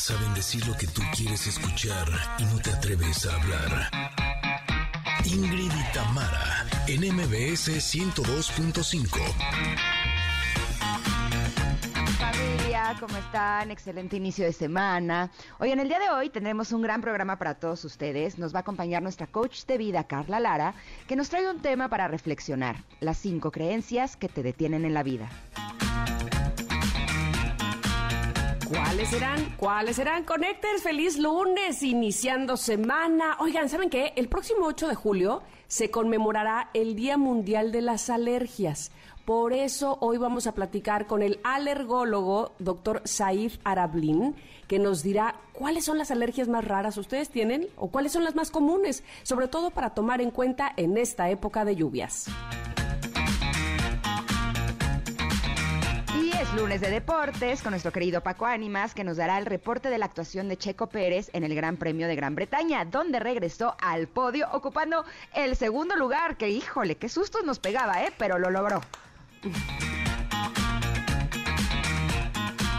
saben decir lo que tú quieres escuchar y no te atreves a hablar. Ingrid y Tamara, en MBS 102.5. Familia, ¿cómo están? Excelente inicio de semana. Hoy, en el día de hoy, tendremos un gran programa para todos ustedes. Nos va a acompañar nuestra coach de vida, Carla Lara, que nos trae un tema para reflexionar: las cinco creencias que te detienen en la vida. ¿Cuáles serán? ¿Cuáles serán? Connectors, feliz lunes, iniciando semana. Oigan, ¿saben qué? El próximo 8 de julio se conmemorará el Día Mundial de las Alergias. Por eso hoy vamos a platicar con el alergólogo doctor Saif Arablin, que nos dirá cuáles son las alergias más raras ustedes tienen o cuáles son las más comunes, sobre todo para tomar en cuenta en esta época de lluvias. Es lunes de deportes con nuestro querido Paco Ánimas, que nos dará el reporte de la actuación de Checo Pérez en el Gran Premio de Gran Bretaña, donde regresó al podio ocupando el segundo lugar, que híjole, qué sustos nos pegaba, ¿eh? Pero lo logró.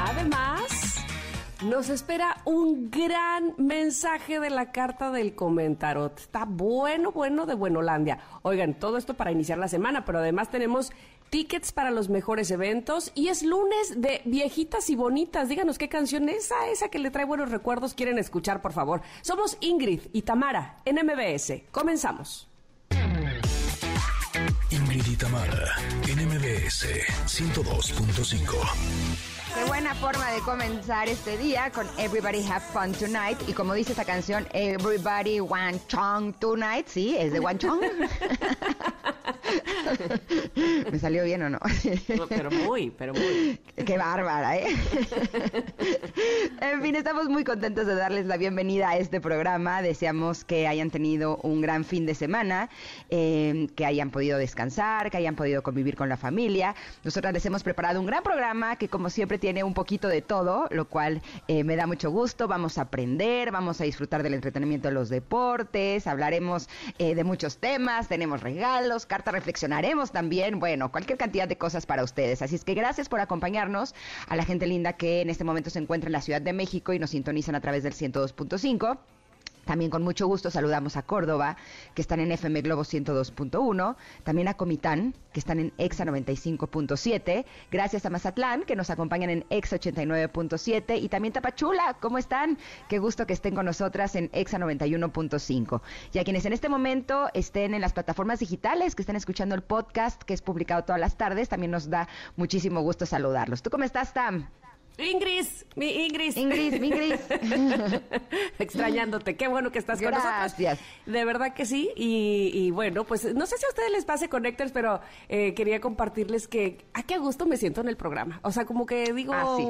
Además, nos espera un gran mensaje de la carta del comentarot. Está bueno, bueno de Buenolandia. Oigan, todo esto para iniciar la semana, pero además tenemos tickets para los mejores eventos y es lunes de viejitas y bonitas. Díganos qué canción es esa, esa que le trae buenos recuerdos quieren escuchar, por favor. Somos Ingrid y Tamara en MBS. Comenzamos. Ingrid y Tamara, en MBS 102.5. Qué buena forma de comenzar este día con Everybody Have Fun Tonight. Y como dice esta canción, Everybody Want Chong Tonight. Sí, es de One Chong. ¿Me salió bien o no? pero muy, pero muy. Qué bárbara, ¿eh? en fin, estamos muy contentos de darles la bienvenida a este programa. Deseamos que hayan tenido un gran fin de semana, eh, que hayan podido descansar, que hayan podido convivir con la familia. Nosotras les hemos preparado un gran programa que, como siempre, tiene un poquito de todo, lo cual eh, me da mucho gusto. Vamos a aprender, vamos a disfrutar del entretenimiento de los deportes, hablaremos eh, de muchos temas, tenemos regalos, cartas reflexionaremos también, bueno, cualquier cantidad de cosas para ustedes. Así es que gracias por acompañarnos a la gente linda que en este momento se encuentra en la Ciudad de México y nos sintonizan a través del 102.5. También con mucho gusto saludamos a Córdoba, que están en FM Globo 102.1, también a Comitán, que están en EXA 95.7, gracias a Mazatlán, que nos acompañan en EXA 89.7, y también Tapachula, ¿cómo están? Qué gusto que estén con nosotras en EXA 91.5. Y a quienes en este momento estén en las plataformas digitales, que están escuchando el podcast que es publicado todas las tardes, también nos da muchísimo gusto saludarlos. ¿Tú cómo estás, Tam? Ingrid, mi Ingrid. Ingrid, mi Ingrid. Extrañándote, qué bueno que estás con nosotros. Gracias. De verdad que sí. Y, y, bueno, pues no sé si a ustedes les pase Connectors, pero eh, quería compartirles que a qué gusto me siento en el programa. O sea, como que digo... Ah, sí.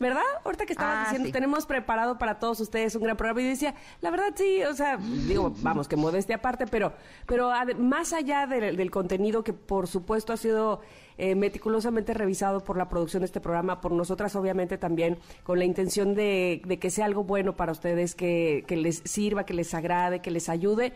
¿Verdad? Ahorita que estabas Ah, diciendo, sí. tenemos preparado para todos ustedes un gran programa. Y yo decía, la verdad sí, o sea, digo, vamos, que modestia aparte, pero, pero más allá del, del contenido que por supuesto ha sido eh, meticulosamente revisado por la producción de este programa, por nosotras obviamente también, con la intención de, de que sea algo bueno para ustedes, que, que les sirva, que les agrade, que les ayude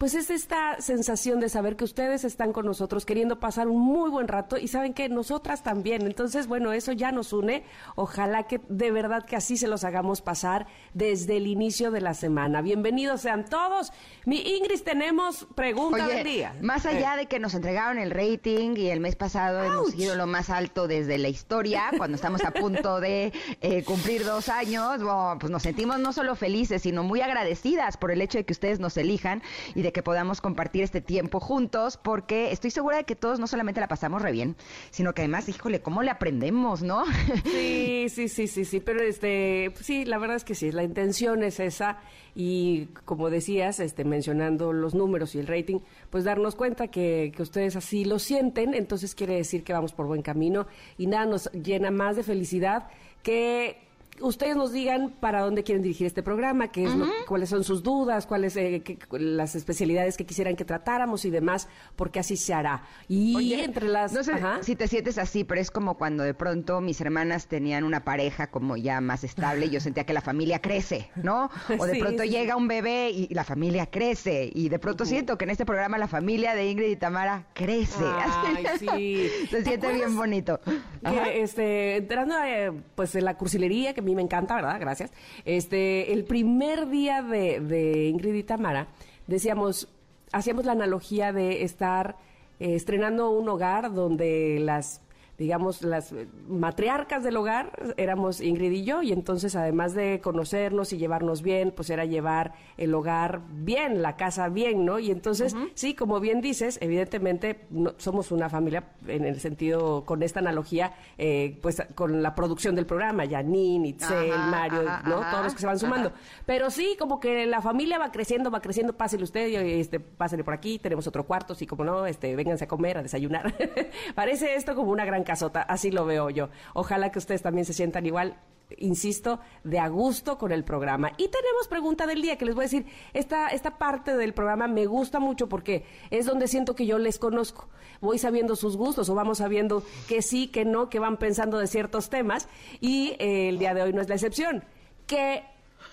pues es esta sensación de saber que ustedes están con nosotros queriendo pasar un muy buen rato y saben que nosotras también. Entonces, bueno, eso ya nos une. Ojalá que de verdad que así se los hagamos pasar desde el inicio de la semana. Bienvenidos sean todos. Mi Ingrid, tenemos pregunta Oye, del día. más allá Eh, de que nos entregaron el rating y el mes pasado hemos sido lo más alto desde la historia, cuando estamos a punto de eh, cumplir dos años, bueno, pues nos sentimos no solo felices, sino muy agradecidas por el hecho de que ustedes nos elijan y de que podamos compartir este tiempo juntos, porque estoy segura de que todos no solamente la pasamos re bien, sino que además, híjole, ¿cómo le aprendemos, no? Sí, sí, sí, sí, sí, pero este, sí, la verdad es que sí, la intención es esa y como decías, este, mencionando los números y el rating, pues darnos cuenta que, que ustedes así lo sienten, entonces quiere decir que vamos por buen camino y nada nos llena más de felicidad que ustedes nos digan para dónde quieren dirigir este programa, qué es lo- cuáles son sus dudas, cuáles eh, qué- las especialidades que quisieran que tratáramos y demás, porque así se hará. Y Oye, entre las... No sé Ajá. si te sientes así, pero es como cuando de pronto mis hermanas tenían una pareja como ya más estable y yo sentía que la familia crece, ¿no? O de Sí, pronto sí, llega un bebé y la familia crece. Y de pronto siento que en este programa la familia de Ingrid y Tamara crece. Ay, sí. Se ¿Te siente bien bonito. Que este entrando eh, pues en la cursilería que mí me encanta, ¿verdad? Gracias. Este, el primer día de, de Ingrid y Tamara, decíamos, hacíamos la analogía de estar eh, estrenando un hogar donde las digamos, las matriarcas del hogar éramos Ingrid y yo, y entonces además de conocernos y llevarnos bien, pues era llevar el hogar bien, la casa bien, ¿no? Y entonces, sí, como bien dices, evidentemente somos una familia en el sentido, con esta analogía, eh, pues con la producción del programa, Janine, Itzel, Mario, ¿no? Todos los que se van sumando. Pero sí, como que la familia va creciendo, va creciendo, pásele usted, este, pásele por aquí, tenemos otro cuarto, sí, como no, este, vénganse a comer, a desayunar. Parece esto como una gran casota, así lo veo yo. Ojalá que ustedes también se sientan igual insisto, de a gusto con el programa. Y tenemos pregunta del día, que les voy a decir, esta, esta parte del programa me gusta mucho porque es donde siento que yo les conozco. Voy sabiendo sus gustos o vamos sabiendo que sí, que no, que van pensando de ciertos temas y eh, el día de hoy no es la excepción. Que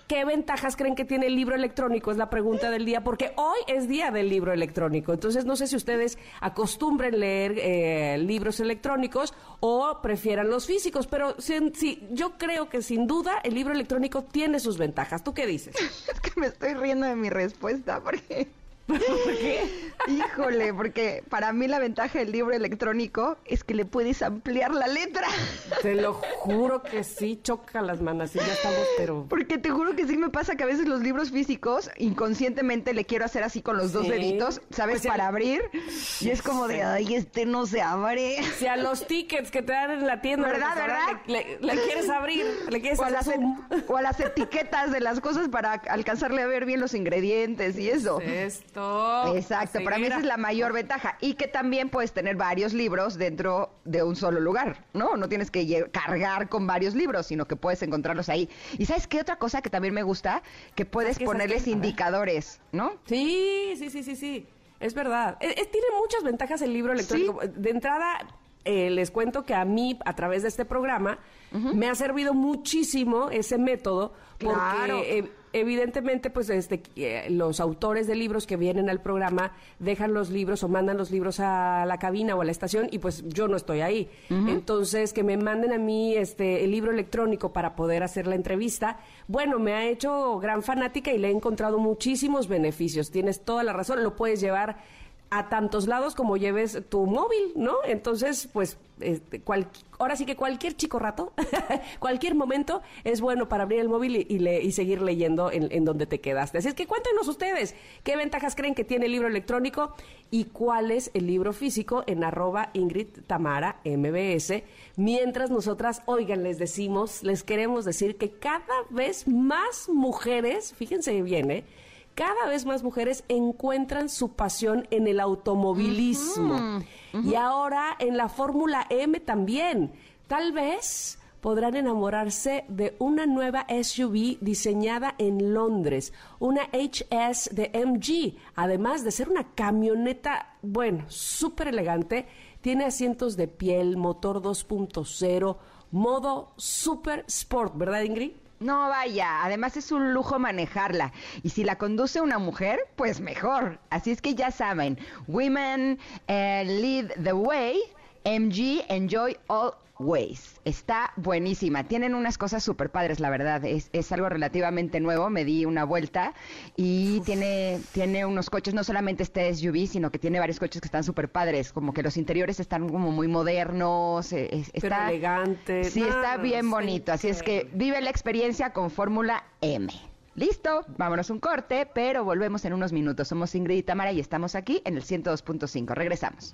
¿Qué ventajas creen que tiene el libro electrónico? Es la pregunta del día, porque hoy es día del libro electrónico. Entonces, no sé si ustedes acostumbren leer eh, libros electrónicos o prefieran los físicos, pero sí, yo creo que sin duda el libro electrónico tiene sus ventajas. ¿Tú qué dices? es que me estoy riendo de mi respuesta, porque ¿Por qué? Híjole, porque para mí la ventaja del libro electrónico es que le puedes ampliar la letra. Te lo juro que sí, choca las manos y ya estamos, pero... Porque te juro que sí me pasa que a veces los libros físicos, inconscientemente le quiero hacer así con los dos deditos, ¿sabes? Pues para abrir. Y es como de, ay, este no se abre. Si a los tickets que te dan en la tienda... ¿Verdad, verdad? Le, quieres abrir, le quieres o a, las, o a las etiquetas de las cosas para alcanzarle a ver bien los ingredientes y eso. Esto Exacto, para mí esa es la mayor ventaja. Y que también puedes tener varios libros dentro de un solo lugar, ¿no? No tienes que cargar con varios libros, sino que puedes encontrarlos ahí. ¿Y sabes qué otra cosa que también me gusta? Que puedes ponerles indicadores, ¿no? Sí, sí, sí, sí, sí. Es verdad. E, tiene muchas ventajas el libro electrónico. De entrada, eh, les cuento que a mí, a través de este programa, me ha servido muchísimo ese método porque eh, evidentemente pues este eh, los autores de libros que vienen al programa dejan los libros o mandan los libros a la cabina o a la estación y pues yo no estoy ahí. Entonces que me manden a mí este el libro electrónico para poder hacer la entrevista, bueno, me ha hecho gran fanática y le he encontrado muchísimos beneficios. Tienes toda la razón, lo puedes llevar a tantos lados como lleves tu móvil, ¿no? Entonces, pues, este, ahora sí que cualquier chico rato, cualquier momento es bueno para abrir el móvil y, y seguir leyendo en, donde te quedaste. Así es que cuéntenos ustedes qué ventajas creen que tiene el libro electrónico y cuál es el libro físico en arroba Ingrid Tamara MBS. Mientras nosotras, oigan, les decimos, les queremos decir que cada vez más mujeres, fíjense bien, ¿eh? Cada vez más mujeres encuentran su pasión en el automovilismo. Y ahora en la Fórmula M también. Tal vez podrán enamorarse de una nueva SUV diseñada en Londres, una HS de MG, además de ser una camioneta, bueno, súper elegante, tiene asientos de piel, motor 2.0, modo super sport, ¿verdad Ingrid? No vaya, además es un lujo manejarla. Y si la conduce una mujer, pues mejor. Así es que ya saben, Women eh, Lead the Way, MG Enjoy All Ways. Está buenísima. Tienen unas cosas súper padres, la verdad. Es, es, algo relativamente nuevo. Me di una vuelta y tiene, tiene unos coches, no solamente este SUV, sino que tiene varios coches que están súper padres. Como que los interiores están como muy modernos. Eh, está elegante. Sí, está bien bonito. Así es que vive la experiencia con Fórmula M. Listo, vámonos un corte, pero volvemos en unos minutos. Somos Ingrid y Tamara y estamos aquí en el 102.5. Regresamos.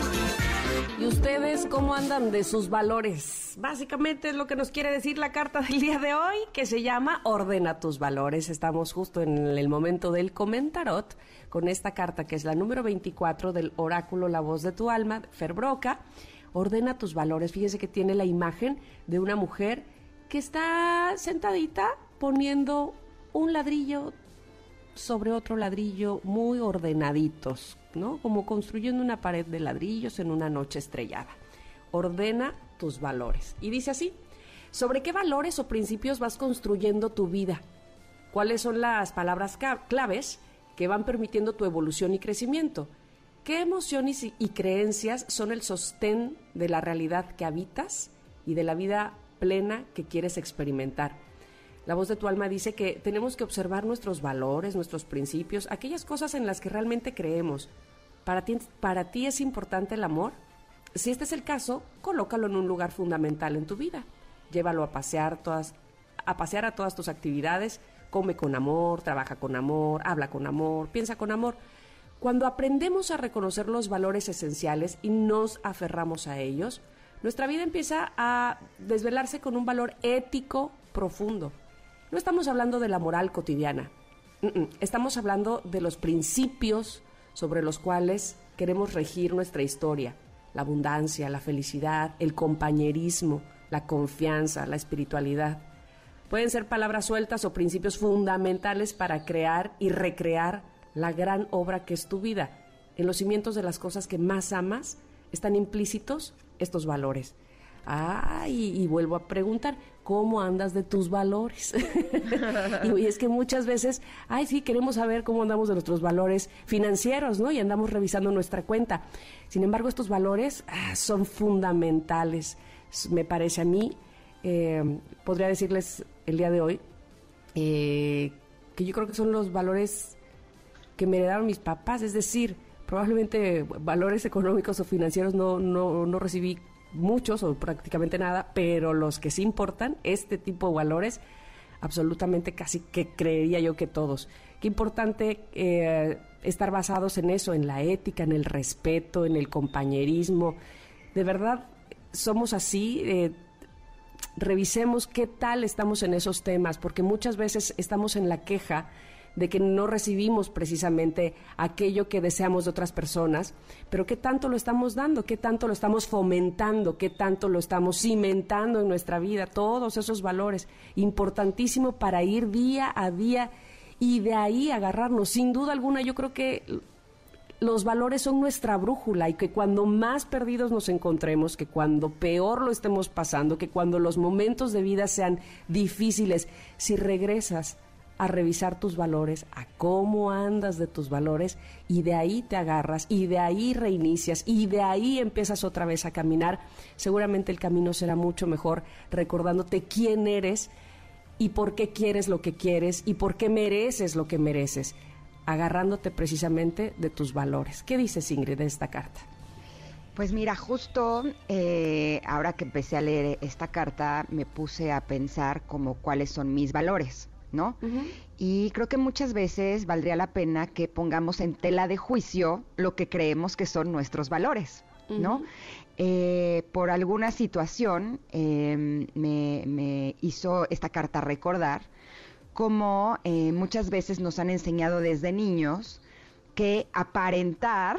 ¿Y ustedes cómo andan de sus valores? Básicamente es lo que nos quiere decir la carta del día de hoy, que se llama Ordena tus valores. Estamos justo en el momento del comentarot con esta carta, que es la número 24 del oráculo La voz de tu alma, Ferbroca. Ordena tus valores. Fíjese que tiene la imagen de una mujer que está sentadita poniendo un ladrillo sobre otro ladrillo muy ordenaditos, ¿no? Como construyendo una pared de ladrillos en una noche estrellada. Ordena tus valores. Y dice así, ¿sobre qué valores o principios vas construyendo tu vida? ¿Cuáles son las palabras claves que van permitiendo tu evolución y crecimiento? ¿Qué emociones y creencias son el sostén de la realidad que habitas y de la vida plena que quieres experimentar? La voz de tu alma dice que tenemos que observar nuestros valores, nuestros principios, aquellas cosas en las que realmente creemos. ¿Para ti, para ti es importante el amor? Si este es el caso, colócalo en un lugar fundamental en tu vida. Llévalo a pasear todas, a pasear a todas tus actividades, come con amor, trabaja con amor, habla con amor, piensa con amor. Cuando aprendemos a reconocer los valores esenciales y nos aferramos a ellos, nuestra vida empieza a desvelarse con un valor ético profundo. No estamos hablando de la moral cotidiana, estamos hablando de los principios sobre los cuales queremos regir nuestra historia, la abundancia, la felicidad, el compañerismo, la confianza, la espiritualidad. Pueden ser palabras sueltas o principios fundamentales para crear y recrear la gran obra que es tu vida. En los cimientos de las cosas que más amas están implícitos estos valores. Ah, y, vuelvo a preguntar, ¿cómo andas de tus valores? y, es que muchas veces, ay, sí, queremos saber cómo andamos de nuestros valores financieros, ¿no? Y andamos revisando nuestra cuenta. Sin embargo, estos valores ah, son fundamentales, me parece a mí. Eh, podría decirles el día de hoy eh, que yo creo que son los valores que me heredaron mis papás, es decir, probablemente valores económicos o financieros no, no, no recibí muchos o prácticamente nada, pero los que sí importan, este tipo de valores, absolutamente casi que creería yo que todos. Qué importante eh, estar basados en eso, en la ética, en el respeto, en el compañerismo. De verdad, somos así. Eh, revisemos qué tal estamos en esos temas, porque muchas veces estamos en la queja de que no recibimos precisamente aquello que deseamos de otras personas, pero qué tanto lo estamos dando, qué tanto lo estamos fomentando, qué tanto lo estamos cimentando en nuestra vida, todos esos valores, importantísimo para ir día a día y de ahí agarrarnos. Sin duda alguna, yo creo que los valores son nuestra brújula y que cuando más perdidos nos encontremos, que cuando peor lo estemos pasando, que cuando los momentos de vida sean difíciles, si regresas a revisar tus valores, a cómo andas de tus valores y de ahí te agarras y de ahí reinicias y de ahí empiezas otra vez a caminar, seguramente el camino será mucho mejor recordándote quién eres y por qué quieres lo que quieres y por qué mereces lo que mereces, agarrándote precisamente de tus valores. ¿Qué dices Ingrid de esta carta? Pues mira, justo eh, ahora que empecé a leer esta carta me puse a pensar como cuáles son mis valores. ¿No? Y creo que muchas veces valdría la pena que pongamos en tela de juicio lo que creemos que son nuestros valores, ¿no? Eh, por alguna situación em, me, hizo esta carta recordar cómo eh, muchas veces nos han enseñado desde niños que aparentar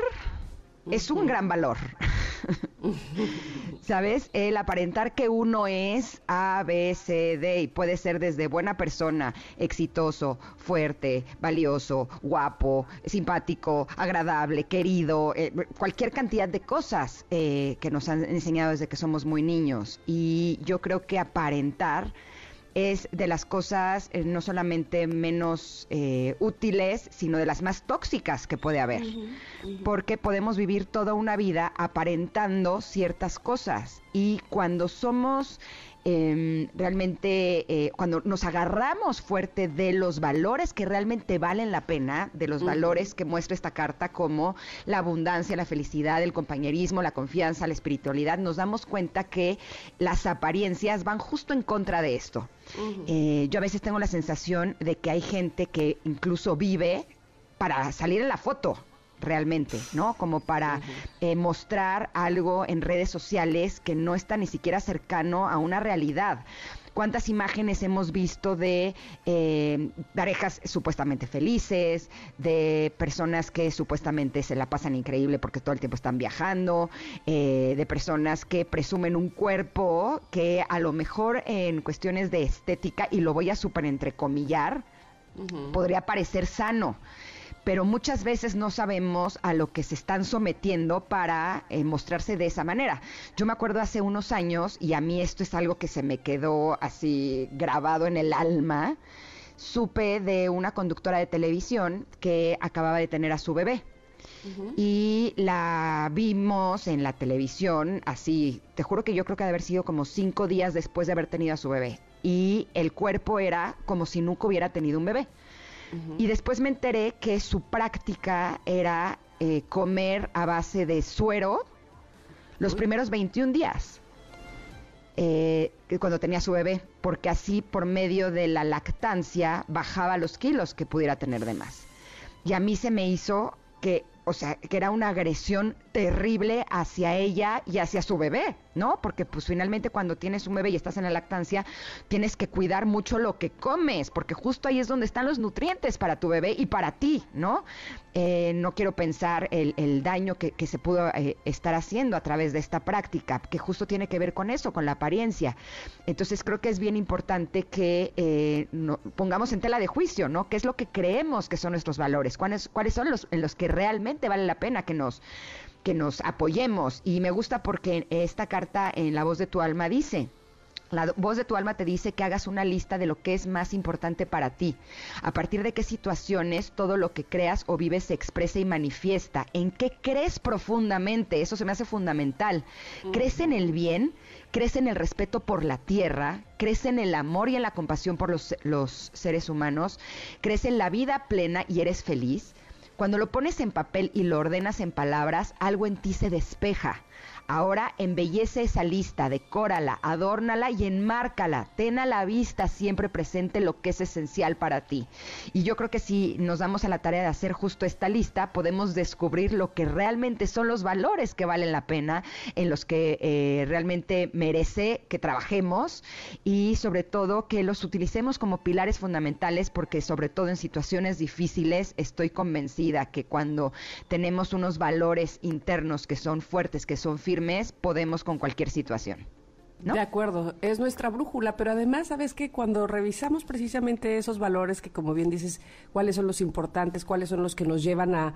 es un gran valor. ¿Sabes? El aparentar que uno es A, B, C, D y puede ser desde buena persona, exitoso, fuerte, valioso, guapo, simpático, agradable, querido, eh, cualquier cantidad de cosas eh, que nos han enseñado desde que somos muy niños. Y yo creo que aparentar es de las cosas eh, no solamente menos eh, útiles, sino de las más tóxicas que puede haber. Porque podemos vivir toda una vida aparentando ciertas cosas. Y cuando somos Em, realmente eh, cuando nos agarramos fuerte de los valores que realmente valen la pena, de los valores que muestra esta carta como la abundancia, la felicidad, el compañerismo, la confianza, la espiritualidad, nos damos cuenta que las apariencias van justo en contra de esto. Eh, yo a veces tengo la sensación de que hay gente que incluso vive para salir en la foto realmente, ¿no? Como para eh, mostrar algo en redes sociales que no está ni siquiera cercano a una realidad. Cuántas imágenes hemos visto de eh, parejas supuestamente felices, de personas que supuestamente se la pasan increíble porque todo el tiempo están viajando, eh, de personas que presumen un cuerpo que a lo mejor en cuestiones de estética, y lo voy a super entrecomillar, podría parecer sano pero muchas veces no sabemos a lo que se están sometiendo para eh, mostrarse de esa manera. Yo me acuerdo hace unos años, y a mí esto es algo que se me quedó así grabado en el alma, supe de una conductora de televisión que acababa de tener a su bebé. Y la vimos en la televisión, así, te juro que yo creo que debe haber sido como cinco días después de haber tenido a su bebé. Y el cuerpo era como si nunca hubiera tenido un bebé. Y después me enteré que su práctica era eh, comer a base de suero los primeros 21 días. Eh, cuando tenía su bebé, porque así por medio de la lactancia bajaba los kilos que pudiera tener de más. Y a mí se me hizo que, o sea, que era una agresión terrible hacia ella y hacia su bebé, ¿no? Porque pues finalmente cuando tienes un bebé y estás en la lactancia, tienes que cuidar mucho lo que comes, porque justo ahí es donde están los nutrientes para tu bebé y para ti, ¿no? Eh, no quiero pensar el, daño que, se pudo eh, estar haciendo a través de esta práctica, que justo tiene que ver con eso, con la apariencia. Entonces creo que es bien importante que eh, pongamos en tela de juicio, ¿no? ¿Qué es lo que creemos que son nuestros valores? ¿Cuáles, cuáles son los en los que realmente vale la pena que nos que nos apoyemos. Y me gusta porque esta carta en La voz de tu alma dice, la voz de tu alma te dice que hagas una lista de lo que es más importante para ti. A partir de qué situaciones todo lo que creas o vives se expresa y manifiesta. ¿En qué crees profundamente? Eso se me hace fundamental. ¿Crees en el bien? ¿Crees en el respeto por la tierra? ¿Crees en el amor y en la compasión por los, los seres humanos? ¿Crees en la vida plena y eres feliz? Cuando lo pones en papel y lo ordenas en palabras, algo en ti se despeja. Ahora embellece esa lista, decórala, adórnala y enmárcala. Ten a la vista siempre presente lo que es esencial para ti. Y yo creo que si nos damos a la tarea de hacer justo esta lista, podemos descubrir lo que realmente son los valores que valen la pena, en los que eh, realmente merece que trabajemos y sobre todo que los utilicemos como pilares fundamentales porque sobre todo en situaciones difíciles estoy convencida que cuando tenemos unos valores internos que son fuertes, que son firmes, mes podemos con cualquier situación. De acuerdo, es nuestra brújula, pero además, ¿sabes que Cuando revisamos precisamente esos valores, que como bien dices, cuáles son los importantes, cuáles son los que nos llevan a,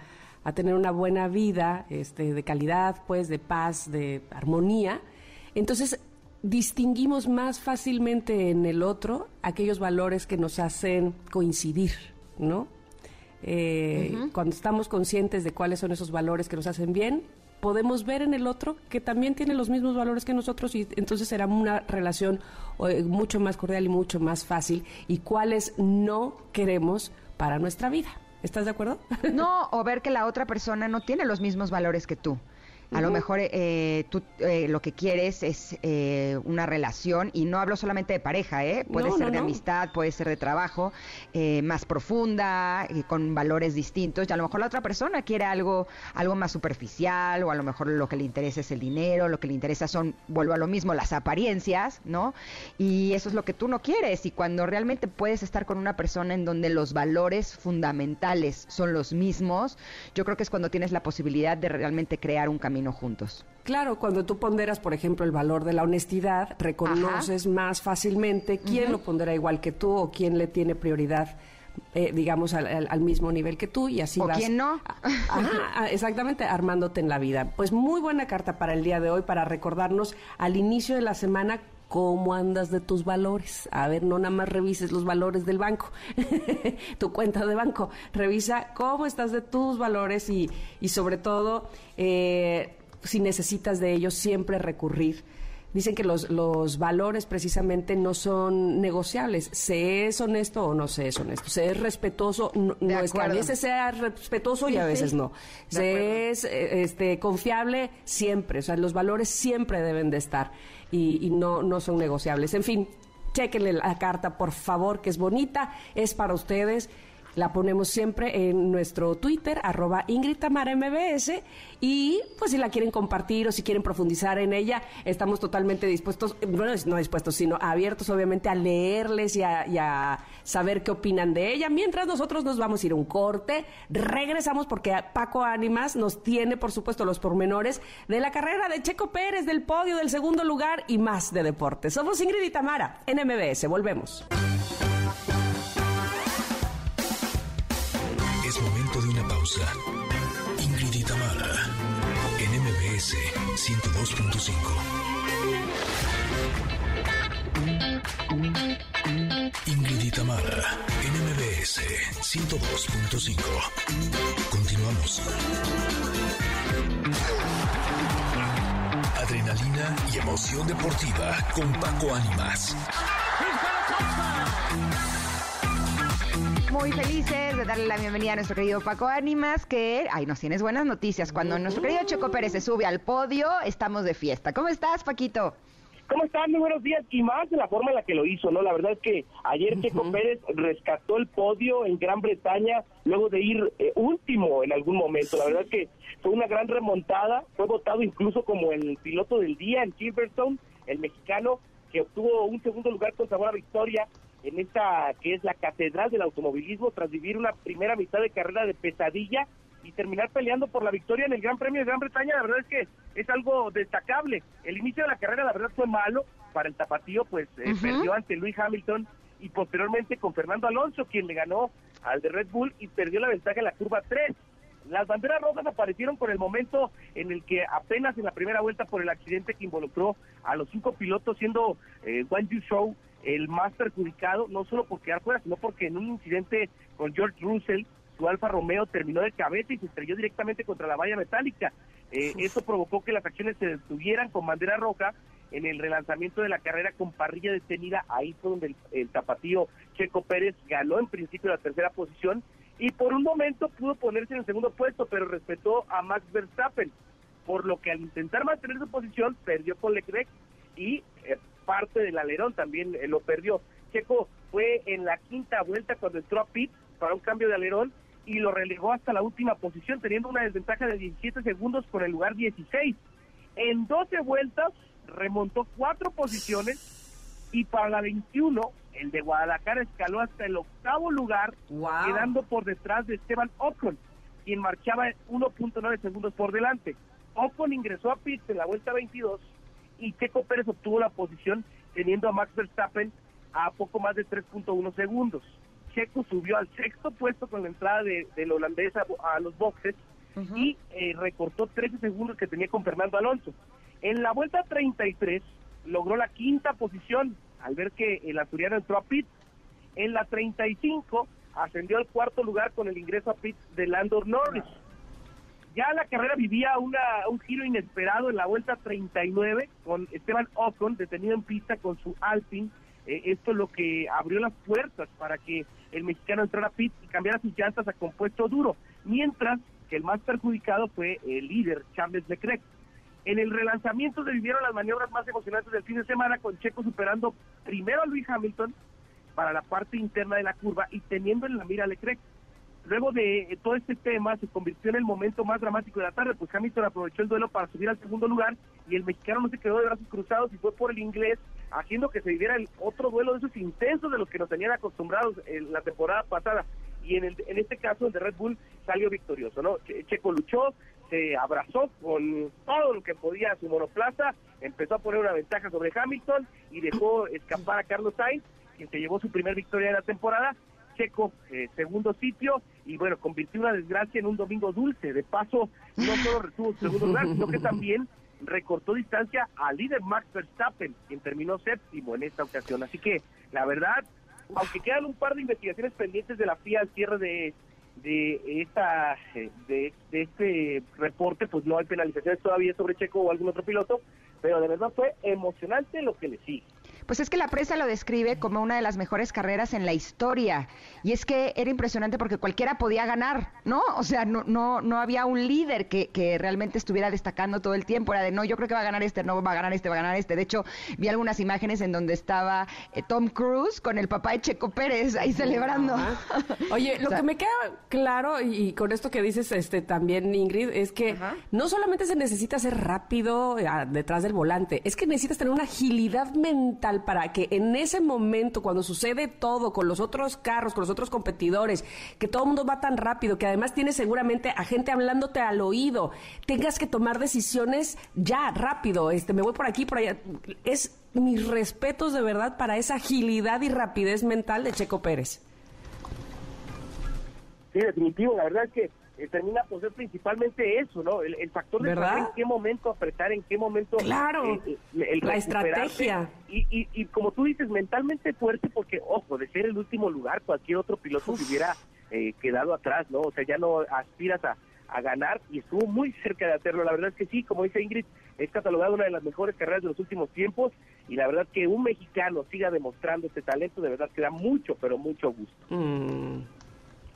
tener una buena vida este, de calidad, pues, de paz, de armonía, entonces distinguimos más fácilmente en el otro aquellos valores que nos hacen coincidir, ¿no? Eh, cuando estamos conscientes de cuáles son esos valores que nos hacen bien, podemos ver en el otro que también tiene los mismos valores que nosotros y entonces será una relación eh, mucho más cordial y mucho más fácil y cuáles no queremos para nuestra vida. ¿Estás de acuerdo? No, o ver que la otra persona no tiene los mismos valores que tú. A lo mejor eh, tú eh, lo que quieres es eh, una relación, y no hablo solamente de pareja, ¿eh? puede ser de amistad, puede ser de trabajo, más profunda, con valores distintos, y a lo mejor la otra persona quiere algo, algo más superficial, o a lo mejor lo que le interesa es el dinero, lo que le interesa son, vuelvo a lo mismo, las apariencias, ¿no? Y eso es lo que tú no quieres, y cuando realmente puedes estar con una persona en donde los valores fundamentales son los mismos, yo creo que es cuando tienes la posibilidad de realmente crear un camino juntos. Claro, cuando tú ponderas, por ejemplo, el valor de la honestidad, reconoces más fácilmente quién lo pondera igual que tú o quién le tiene prioridad. Eh, digamos, al, mismo nivel que tú y así ¿O vas. quién no? exactamente, armándote en la vida. Pues muy buena carta para el día de hoy, para recordarnos al inicio de la semana cómo andas de tus valores. A ver, no nada más revises los valores del banco, tu cuenta de banco. Revisa cómo estás de tus valores y, y sobre todo, eh, si necesitas de ellos, siempre recurrir. Dicen que los, los valores precisamente no son negociables. Se es honesto o no se es honesto. Se es respetuoso, no, es que a veces sea respetuoso y a veces no. Se es eh, este, confiable siempre. O sea, los valores siempre deben de estar y, no, no son negociables. En fin, chequenle la carta, por favor, que es bonita, es para ustedes. La ponemos siempre en nuestro Twitter, arroba Ingrid Tamara MBS. Y pues si la quieren compartir o si quieren profundizar en ella, estamos totalmente dispuestos, bueno, no dispuestos, sino abiertos obviamente a leerles y a, saber qué opinan de ella. Mientras nosotros nos vamos a ir a un corte, regresamos porque Paco Ánimas nos tiene, por supuesto, los pormenores de la carrera de Checo Pérez, del podio, del segundo lugar y más de deporte. Somos Ingrid y Tamara en MBS. Volvemos. Pausa. Ingrid y Tamara, en MBS 102.5. Ingrid y Tamara, en MBS 102.5. Continuamos. Adrenalina y emoción deportiva con Paco Ánimas. Muy felices de darle la bienvenida a nuestro querido Paco Ánimas, que, ay, nos tienes buenas noticias. Cuando nuestro querido Checo Pérez se sube al podio, estamos de fiesta. ¿Cómo estás, Paquito? ¿Cómo están? Muy buenos días. Y más de la forma en la que lo hizo, ¿no? La verdad es que ayer Checo Pérez rescató el podio en Gran Bretaña luego de ir eh, último en algún momento. La verdad es que fue una gran remontada. Fue votado incluso como el piloto del día en Silverstone, el mexicano que obtuvo un segundo lugar con sabor a victoria en esta que es la catedral del automovilismo tras vivir una primera mitad de carrera de pesadilla y terminar peleando por la victoria en el Gran Premio de Gran Bretaña, la verdad es que es algo destacable. El inicio de la carrera, la verdad, fue malo para el tapatío, pues eh, perdió ante Luis Hamilton y posteriormente con Fernando Alonso, quien le ganó al de Red Bull y perdió la ventaja en la curva 3. Las banderas rojas aparecieron por el momento en el que apenas en la primera vuelta por el accidente que involucró a los cinco pilotos, siendo eh, Wang Yu Show el más perjudicado, no solo por quedar fuera, sino porque en un incidente con George Russell su Alfa Romeo terminó de cabeza y se estrelló directamente contra la valla metálica. Eh, esto provocó que las acciones se detuvieran con bandera roja en el relanzamiento de la carrera con parrilla detenida. Ahí fue donde el, tapatío Checo Pérez ganó en principio la tercera posición y por un momento pudo ponerse en el segundo puesto, pero respetó a Max Verstappen, por lo que al intentar mantener su posición perdió con Leclerc y eh, parte del alerón también eh, lo perdió. Checo fue en la quinta vuelta cuando entró a pit para un cambio de alerón y lo relegó hasta la última posición, teniendo una desventaja de 17 segundos con el lugar 16. En 12 vueltas remontó cuatro posiciones y para la 21 el de Guadalajara escaló hasta el octavo lugar, quedando por detrás de Esteban Ocon, quien marchaba 1.9 segundos por delante. Ocon ingresó a pits en la vuelta 22 y Checo Pérez obtuvo la posición teniendo a Max Verstappen a poco más de 3.1 segundos. Checo subió al sexto puesto con la entrada de, del holandés a, los boxes y eh, recortó 13 segundos que tenía con Fernando Alonso. En la vuelta 33 logró la quinta posición al ver que el asturiano entró a pit. En la 35 ascendió al cuarto lugar con el ingreso a pit de Landor Norris. Ya la carrera vivía una, un giro inesperado en la vuelta 39 con Esteban Ocon detenido en pista con su Alpine eh, esto es lo que abrió las puertas para que el mexicano entrara a pit y cambiara sus llantas a compuesto duro, mientras que el más perjudicado fue el líder, Charles Leclerc. En el relanzamiento se vivieron las maniobras más emocionantes del fin de semana, con Checo superando primero a Luis Hamilton para la parte interna de la curva y teniendo en la mira a Leclerc. Luego de todo este tema se convirtió en el momento más dramático de la tarde, pues Hamilton aprovechó el duelo para subir al segundo lugar y el mexicano no se quedó de brazos cruzados y fue por el inglés, haciendo que se viviera el otro duelo de esos intensos de los que nos tenían acostumbrados en la temporada pasada. Y en, el, en este caso el de Red Bull salió victorioso, ¿no? Checo luchó, se abrazó con todo lo que podía su monoplaza, empezó a poner una ventaja sobre Hamilton y dejó escapar a Carlos Sainz, quien se llevó su primer victoria de la temporada Checo, eh, segundo sitio, y bueno, convirtió una desgracia en un domingo dulce. De paso, no solo retuvo segundo lugar, sino que también recortó distancia al líder Max Verstappen, quien terminó séptimo en esta ocasión. Así que, la verdad, aunque quedan un par de investigaciones pendientes de la FIA al cierre de de esta eh, de, de, este reporte pues no hay penalizaciones todavía sobre Checo o algún otro piloto pero de verdad fue emocionante lo que le sigue pues es que la prensa lo describe como una de las mejores carreras en la historia. Y es que era impresionante porque cualquiera podía ganar, ¿no? O sea, no, no, no había un líder que, que realmente estuviera destacando todo el tiempo. Era de, no, yo creo que va a ganar este, no va a ganar este, va a ganar este. De hecho, vi algunas imágenes en donde estaba eh, Tom Cruise con el papá de Checo Pérez ahí celebrando. Oye, lo que me queda claro, y, con esto que dices este también, Ingrid, es que no solamente se necesita ser rápido eh, detrás del volante, es que necesitas tener una agilidad mental para que en ese momento, cuando sucede todo con los otros carros, con los otros competidores, que todo el mundo va tan rápido, que además tienes seguramente a gente hablándote al oído, tengas que tomar decisiones ya, rápido, este, me voy por aquí, por allá. Es mis respetos de verdad para esa agilidad y rapidez mental de Checo Pérez. Sí, definitivo, la verdad es que eh, termina por ser principalmente eso, ¿no? El, factor de saber en qué momento apretar, en qué momento... Claro, eh, la estrategia. Y, y, y, como tú dices, mentalmente fuerte porque, ojo, de ser el último lugar, cualquier otro piloto se hubiera quedado atrás, ¿no? O sea, ya no aspiras a, a ganar y estuvo muy cerca de hacerlo. La verdad es que sí, como dice Ingrid, es catalogada una de las mejores carreras de los últimos tiempos y la verdad que un mexicano siga demostrando este talento, de verdad que da mucho, pero mucho gusto. Mm.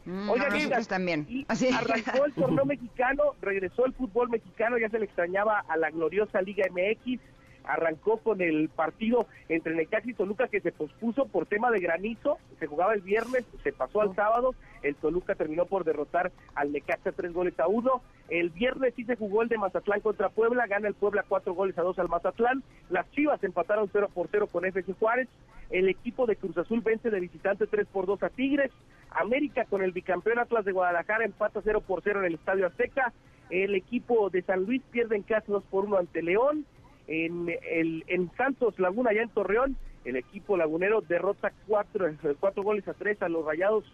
Oiga, nosotros también. Así. Arrancó el torneo mexicano, regresó el fútbol mexicano, ya se le extrañaba a la gloriosa Liga MX arrancó con el partido entre Necaxa y Toluca que se pospuso por tema de granizo, se jugaba el viernes, se pasó al sábado, el Toluca terminó por derrotar al Necaxa tres goles a uno, el viernes sí se jugó el de Mazatlán contra Puebla, gana el Puebla cuatro goles a dos al Mazatlán, las Chivas empataron cero por cero con FC Juárez, el equipo de Cruz Azul vence de visitante tres por dos a Tigres, América con el bicampeón Atlas de Guadalajara empata cero por cero en el Estadio Azteca, el equipo de San Luis pierde en casa dos por uno ante León, en, el, en Santos Laguna, allá en Torreón, el equipo lagunero derrota cuatro, cuatro goles a tres a los Rayados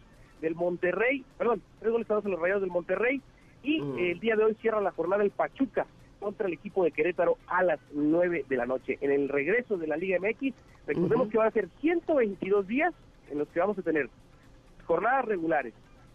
del Monterrey, perdón, tres goles a dos a los Rayados del Monterrey, y mm. el día de hoy cierra la jornada el Pachuca contra el equipo de Querétaro a las nueve de la noche. En el regreso de la Liga MX, recordemos que van a ser 122 días en los que vamos a tener jornadas regulares,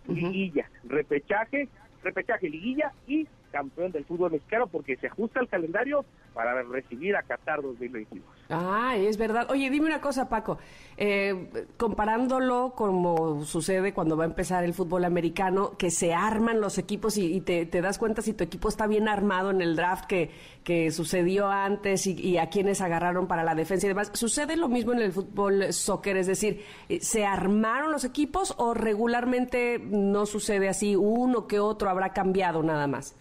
liguilla, repechaje, repechaje, liguilla y campeón del fútbol mexicano porque se ajusta el calendario para recibir a Qatar 2022. Ah, es verdad. Oye, dime una cosa, Paco. Eh, comparándolo como sucede cuando va a empezar el fútbol americano, que se arman los equipos y, te, das cuenta si tu equipo está bien armado en el draft que, sucedió antes y, a quienes agarraron para la defensa y demás. ¿Sucede lo mismo en el fútbol soccer? Es decir, eh, ¿se armaron los equipos o regularmente no sucede así? Uno que otro habrá cambiado nada más.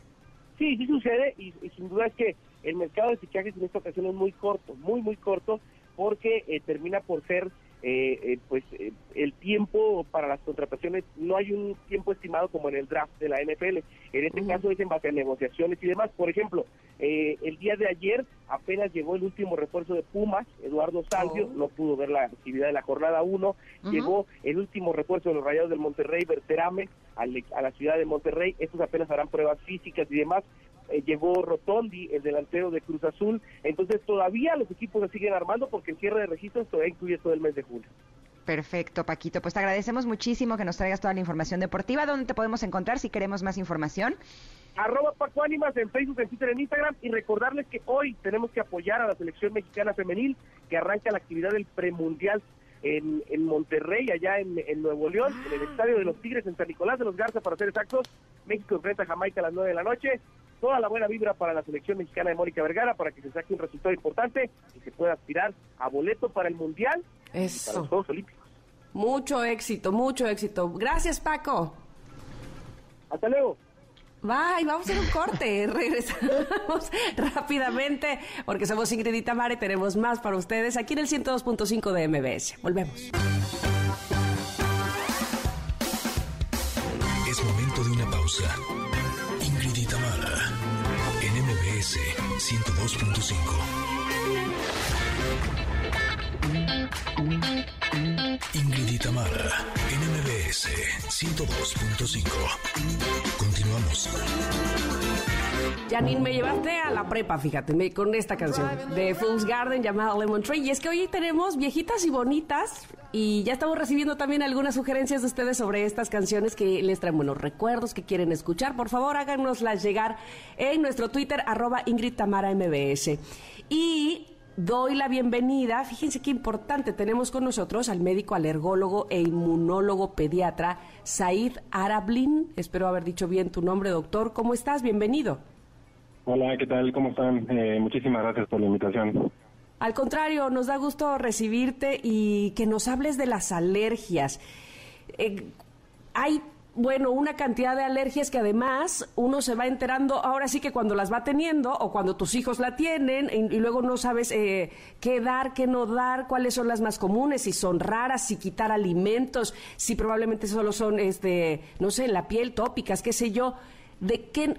Sí, sí sucede y, sin duda es que el mercado de fichajes en esta ocasión es muy corto, muy, muy corto, porque eh, termina por ser eh, eh, pues el tiempo para las contrataciones no hay un tiempo estimado como en el draft de la NFL. En este caso es en base a negociaciones y demás. Por ejemplo, el día de ayer apenas llegó el último refuerzo de Pumas, Eduardo Salvio, oh. no pudo ver la actividad de la jornada 1. Llegó el último refuerzo de los Rayados del Monterrey, Berterame, a la ciudad de Monterrey. Estos apenas harán pruebas físicas y demás. Eh, llegó Rotondi, el delantero de Cruz Azul. Entonces todavía los equipos se siguen armando porque el cierre de registros todavía incluye todo el mes de julio. Perfecto, Paquito. Pues te agradecemos muchísimo que nos traigas toda la información deportiva. ¿Dónde te podemos encontrar si queremos más información? Arroba Paco Ánimas en Facebook, en Twitter, en Instagram. Y recordarles que hoy tenemos que apoyar a la selección mexicana femenil que arranca la actividad del premundial en, en Monterrey, allá en, Nuevo León, en el Estadio de los Tigres, en San Nicolás de los Garza, para ser exactos. México enfrenta a Jamaica a las 9 de la noche. Toda la buena vibra para la selección mexicana de Mónica Vergara para que se saque un resultado importante y se pueda aspirar a boleto para el Mundial y para los Juegos Olímpicos. Mucho éxito, mucho éxito. Gracias, Paco. Hasta luego. Bye, vamos a hacer un corte. Regresamos rápidamente porque somos Ingrid y Tamara y tenemos más para ustedes aquí en el 102.5 de MBS. Volvemos. Es momento de una pausa. Ingrid y Tamara en MBS 102.5. Ingrid y Tamara en MBS 102.5. Continuamos. Janine, me llevaste a la prepa, fíjate, con esta canción de Fool's Garden llamada Lemon Tree. Y es que hoy tenemos viejitas y bonitas y ya estamos recibiendo también algunas sugerencias de ustedes sobre estas canciones que les traen buenos recuerdos, que quieren escuchar. Por favor, háganoslas llegar en nuestro Twitter, arroba Ingrid Tamara MBS. Y doy la bienvenida, fíjense qué importante, tenemos con nosotros al médico alergólogo e inmunólogo pediatra Said Arablin. Espero haber dicho bien tu nombre, doctor. ¿Cómo estás? Bienvenido. Hola, ¿qué tal? ¿Cómo están? Eh, muchísimas gracias por la invitación. Al contrario, nos da gusto recibirte y que nos hables de las alergias. Eh, hay bueno, una cantidad de alergias que además uno se va enterando ahora sí que cuando las va teniendo o cuando tus hijos la tienen y, luego no sabes eh, qué dar, qué no dar, cuáles son las más comunes, si son raras, si quitar alimentos, si probablemente solo son, este, no sé, la piel, tópicas, qué sé yo. De qué,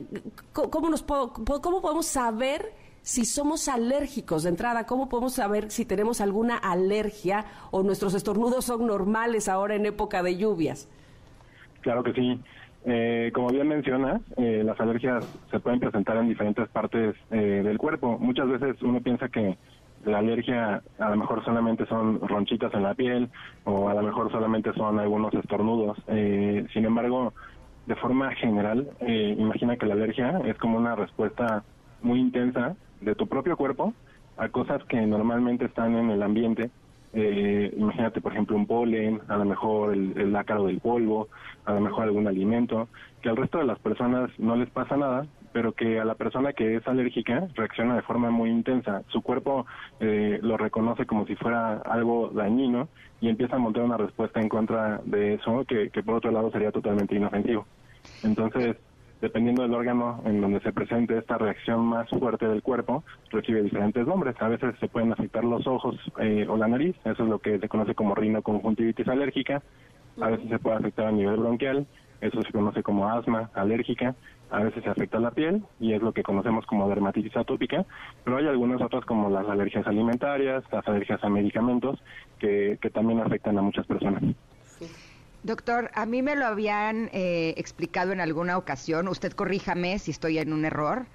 cómo, nos ¿Cómo podemos saber si somos alérgicos de entrada? ¿Cómo podemos saber si tenemos alguna alergia o nuestros estornudos son normales ahora en época de lluvias? Claro que sí. Eh, como bien mencionas, eh, las alergias se pueden presentar en diferentes partes eh, del cuerpo. Muchas veces uno piensa que la alergia a lo mejor solamente son ronchitas en la piel o a lo mejor solamente son algunos estornudos. sin embargo, de forma general, imagina que la alergia es como una respuesta muy intensa de tu propio cuerpo a cosas que normalmente están en el ambiente eh, imagínate, por ejemplo, un polen, a lo mejor el, el ácaro del polvo, a lo mejor algún alimento, que al resto de las personas no les pasa nada, pero que a la persona que es alérgica reacciona de forma muy intensa. Su cuerpo eh, lo reconoce como si fuera algo dañino y empieza a montar una respuesta en contra de eso, que, que por otro lado sería totalmente inofensivo. Entonces, dependiendo del órgano en donde se presente esta reacción más fuerte del cuerpo, recibe diferentes nombres. A veces se pueden afectar los ojos eh, o la nariz, eso es lo que se conoce como rinoconjuntivitis alérgica. A veces se puede afectar a nivel bronquial, eso se conoce como asma alérgica. A veces se afecta la piel y es lo que conocemos como dermatitis atópica, pero hay algunas otras como las alergias alimentarias, las alergias a medicamentos, que, que también afectan a muchas personas. Doctor, a mí me lo habían eh, explicado en alguna ocasión, usted corríjame si estoy en un error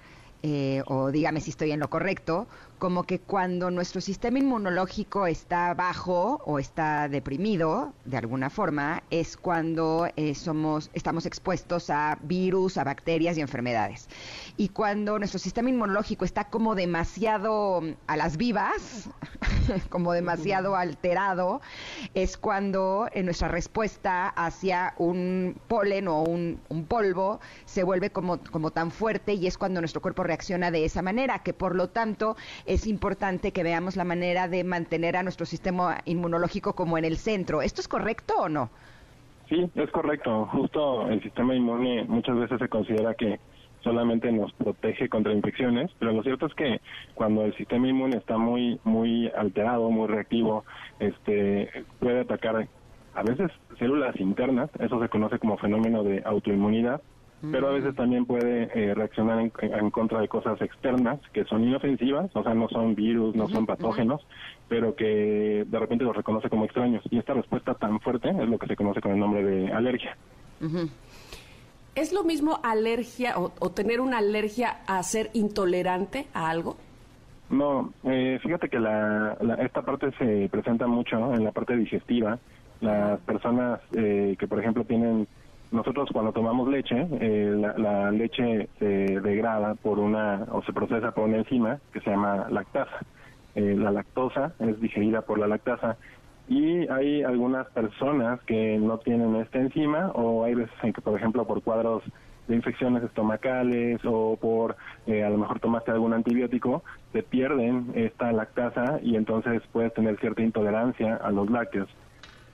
eh, o dígame si estoy en lo correcto, como que cuando nuestro sistema inmunológico está bajo o está deprimido de alguna forma es cuando eh, somos estamos expuestos a virus, a bacterias y enfermedades. Y cuando nuestro sistema inmunológico está como demasiado a las vivas, como demasiado alterado, es cuando en nuestra respuesta hacia un polen o un, un polvo se vuelve como, como tan fuerte y es cuando nuestro cuerpo reacciona de esa manera, que por lo tanto es importante que veamos la manera de mantener a nuestro sistema inmunológico como en el centro. ¿Esto es correcto o no? Sí, es correcto. Justo el sistema inmune muchas veces se considera que solamente nos protege contra infecciones, pero lo cierto es que cuando el sistema inmune está muy muy alterado, muy reactivo, este puede atacar a veces células internas, eso se conoce como fenómeno de autoinmunidad, pero a veces también puede eh, reaccionar en, contra de cosas externas que son inofensivas, o sea, no son virus, no son patógenos, pero que de repente los reconoce como extraños. Y esta respuesta tan fuerte es lo que se conoce con el nombre de alergia. ¿Es lo mismo alergia o, tener una alergia a ser intolerante a algo? No, eh, fíjate que la, esta parte se presenta mucho en la parte digestiva. Las personas eh, que, por ejemplo, tienen nosotros cuando tomamos leche, eh, la, leche se degrada por una, o se procesa por una enzima que se llama lactasa. Eh, la lactosa es digerida por la lactasa y hay algunas personas que no tienen esta enzima o hay veces en que, por ejemplo, por cuadros de infecciones estomacales o por eh, a lo mejor tomaste algún antibiótico, se pierden esta lactasa y entonces puedes tener cierta intolerancia a los lácteos.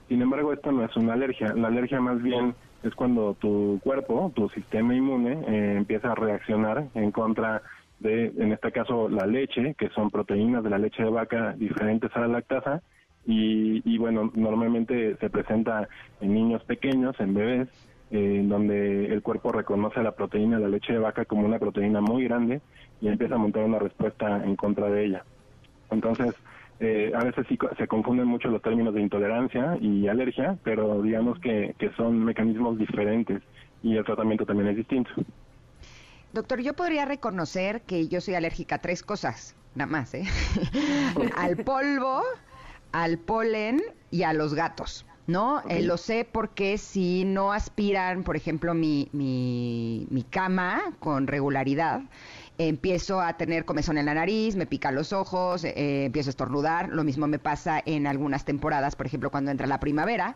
Sin embargo, esto no es una alergia. La alergia más bien es cuando tu cuerpo, tu sistema inmune, eh, empieza a reaccionar en contra de, en este caso, la leche, que son proteínas de la leche de vaca diferentes a la lactasa, y, y bueno, normalmente se presenta en niños pequeños, en bebés, eh, donde el cuerpo reconoce la proteína de la leche de vaca como una proteína muy grande y empieza a montar una respuesta en contra de ella. Entonces, eh, a veces sí se confunden mucho los términos de intolerancia y alergia, pero digamos que, que son mecanismos diferentes y el tratamiento también es distinto. Doctor, yo podría reconocer que yo soy alérgica a tres cosas, nada más, ¿eh? al polvo, al polen y a los gatos. ¿no? Eh, lo sé porque si no aspiran, por ejemplo, mi, mi, mi cama con regularidad, empiezo a tener comezón en la nariz, me pican los ojos, eh, eh, empiezo a estornudar. Lo mismo me pasa en algunas temporadas, por ejemplo, cuando entra la primavera.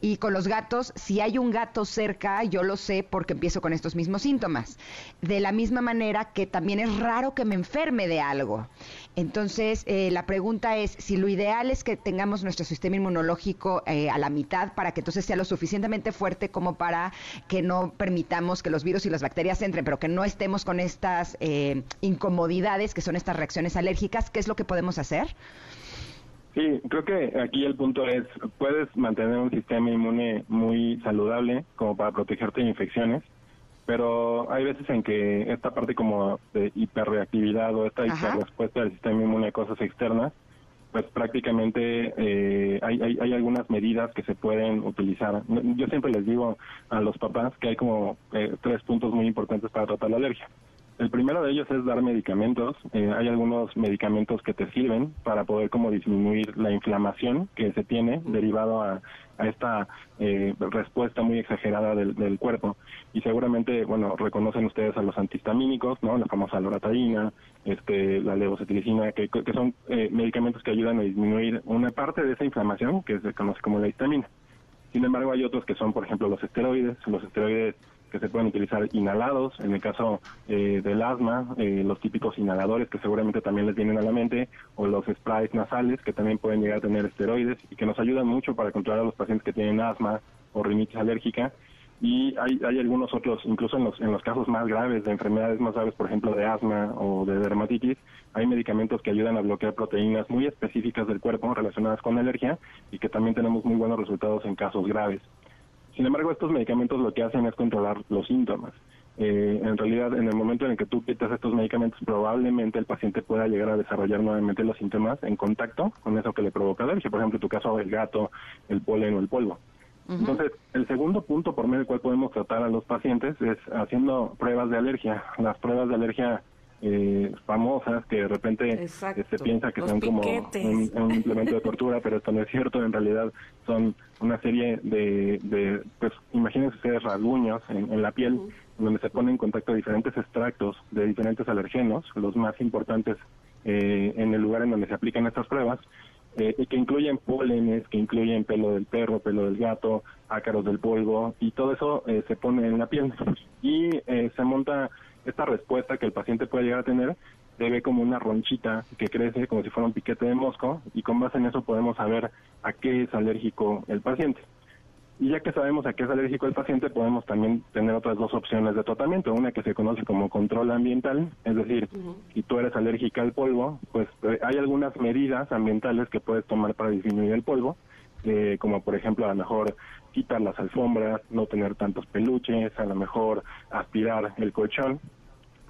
Y con los gatos, si hay un gato cerca, yo lo sé porque empiezo con estos mismos síntomas. De la misma manera que también es raro que me enferme de algo. Entonces, eh, la pregunta es si lo ideal es que tengamos nuestro sistema inmunológico eh, a la mitad para que entonces sea lo suficientemente fuerte como para que no permitamos que los virus y las bacterias entren, pero que no estemos con estas eh, incomodidades que son estas reacciones alérgicas. ¿Qué es lo que podemos hacer? Sí, creo que aquí el punto es, puedes mantener un sistema inmune muy saludable como para protegerte de infecciones, pero hay veces en que esta parte como de hiperreactividad o esta hiperrespuesta del sistema inmune a cosas externas pues prácticamente eh, hay, hay, hay, algunas medidas que se pueden utilizar. Yo siempre les digo a los papás que hay como eh, tres puntos muy importantes para tratar la alergia. El primero de ellos es dar medicamentos. Eh, hay algunos medicamentos que te sirven para poder como disminuir la inflamación que se tiene derivado a, esta eh, respuesta muy exagerada del, cuerpo. Y seguramente, bueno, reconocen ustedes a los antihistamínicos, ¿no? La famosa loratadina, este, la levocetiricina, que, que son eh, medicamentos que ayudan a disminuir una parte de esa inflamación que se conoce como la histamina. Sin embargo, hay otros que son, por ejemplo, los esteroides. Los esteroides se pueden utilizar inhalados, en el caso eh, del asma, eh, los típicos inhaladores que seguramente también les vienen a la mente, o los sprays nasales que también pueden llegar a tener esteroides y que nos ayudan mucho para controlar a los pacientes que tienen asma o rinitis alérgica. Y hay, hay algunos otros, incluso en los, en los casos más graves de enfermedades más graves, por ejemplo de asma o de dermatitis, hay medicamentos que ayudan a bloquear proteínas muy específicas del cuerpo relacionadas con alergia y que también tenemos muy buenos resultados en casos graves. Sin embargo, estos medicamentos lo que hacen es controlar los síntomas. Eh, en realidad, en el momento en el que tú quitas estos medicamentos, probablemente el paciente pueda llegar a desarrollar nuevamente los síntomas en contacto con eso que le provoca alergia. Por ejemplo, en tu caso, el gato, el polen o el polvo. Entonces, el segundo punto por medio del cual podemos tratar a los pacientes es haciendo pruebas de alergia. Las pruebas de alergia eh, famosas que de repente se este, piensa que son como un, implemento de tortura, pero esto no es cierto, en realidad son una serie de, de pues imagínense ustedes rasguños en, la piel, donde se ponen en contacto diferentes extractos de diferentes alergenos, los más importantes eh, en el lugar en donde se aplican estas pruebas, eh, que incluyen pólenes, que incluyen pelo del perro, pelo del gato, ácaros del polvo, y todo eso eh, se pone en la piel. Y se monta esta respuesta que el paciente puede llegar a tener se ve como una ronchita que crece como si fuera un piquete de mosco y con base en eso podemos saber a qué es alérgico el paciente. Y ya que sabemos a qué es alérgico el paciente, podemos también tener otras dos opciones de tratamiento. Una que se conoce como control ambiental, es decir, si tú eres alérgica al polvo, pues eh, hay algunas medidas ambientales que puedes tomar para disminuir el polvo, eh, como por ejemplo a lo mejor quitar las alfombras, no tener tantos peluches, a lo mejor aspirar el colchón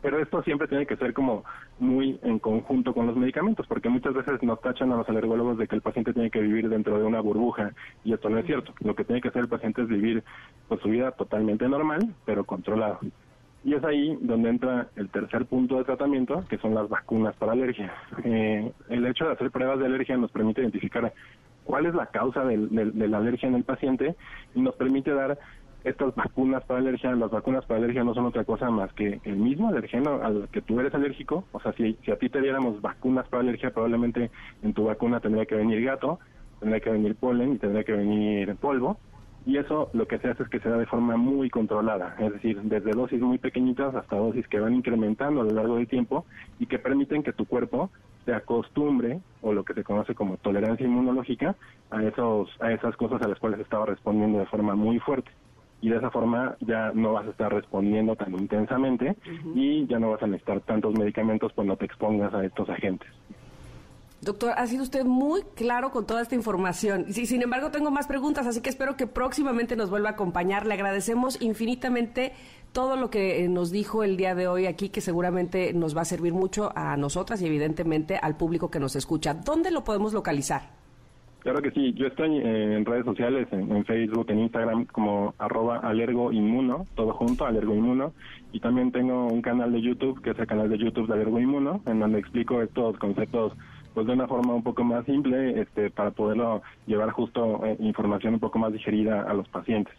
pero esto siempre tiene que ser como muy en conjunto con los medicamentos, porque muchas veces nos tachan a los alergólogos de que el paciente tiene que vivir dentro de una burbuja, y esto no es cierto. Lo que tiene que hacer el paciente es vivir pues, su vida totalmente normal, pero controlado. Y es ahí donde entra el tercer punto de tratamiento, que son las vacunas para alergia. Eh, el hecho de hacer pruebas de alergia nos permite identificar cuál es la causa de la alergia en el paciente y nos permite dar estas vacunas para alergia, las vacunas para alergia no son otra cosa más que el mismo alergeno al que tú eres alérgico. O sea, si, si a ti te diéramos vacunas para alergia, probablemente en tu vacuna tendría que venir gato, tendría que venir polen y tendría que venir polvo. Y eso lo que se hace es que se da de forma muy controlada, es decir, desde dosis muy pequeñitas hasta dosis que van incrementando a lo largo del tiempo y que permiten que tu cuerpo se acostumbre, o lo que se conoce como tolerancia inmunológica, a, esos, a esas cosas a las cuales estaba respondiendo de forma muy fuerte y de esa forma ya no vas a estar respondiendo tan intensamente y ya no vas a necesitar tantos medicamentos cuando te expongas a estos agentes. Doctor, ha sido usted muy claro con toda esta información. Sin embargo, tengo más preguntas, así que espero que próximamente nos vuelva a acompañar. Le agradecemos infinitamente todo lo que eh, nos dijo el día de hoy aquí, que seguramente nos va a servir mucho a nosotras y evidentemente al público que nos escucha. ¿Dónde lo podemos localizar? Claro que sí, yo estoy en redes sociales, en, Facebook, en Instagram, como arroba alergoinmuno, todo junto, alergoinmuno, y también tengo un canal de YouTube, que es el canal de YouTube de alergoinmuno, en donde explico estos conceptos pues de una forma un poco más simple, este, para poderlo llevar justo eh, información un poco más digerida a los pacientes.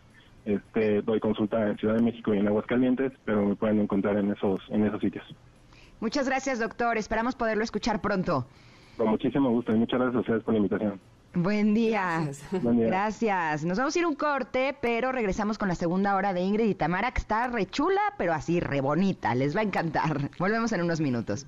Este, doy consulta en Ciudad de México y en Aguascalientes, pero me pueden encontrar en esos, en esos sitios. Muchas gracias, doctor. Esperamos poderlo escuchar pronto. Con muchísimo gusto y muchas gracias a ustedes por la invitación. Buen día. Gracias. Nos vamos a ir un corte, pero regresamos con la segunda hora de Ingrid y Tamara, que está re chula, pero así re bonita. Les va a encantar. Volvemos en unos minutos.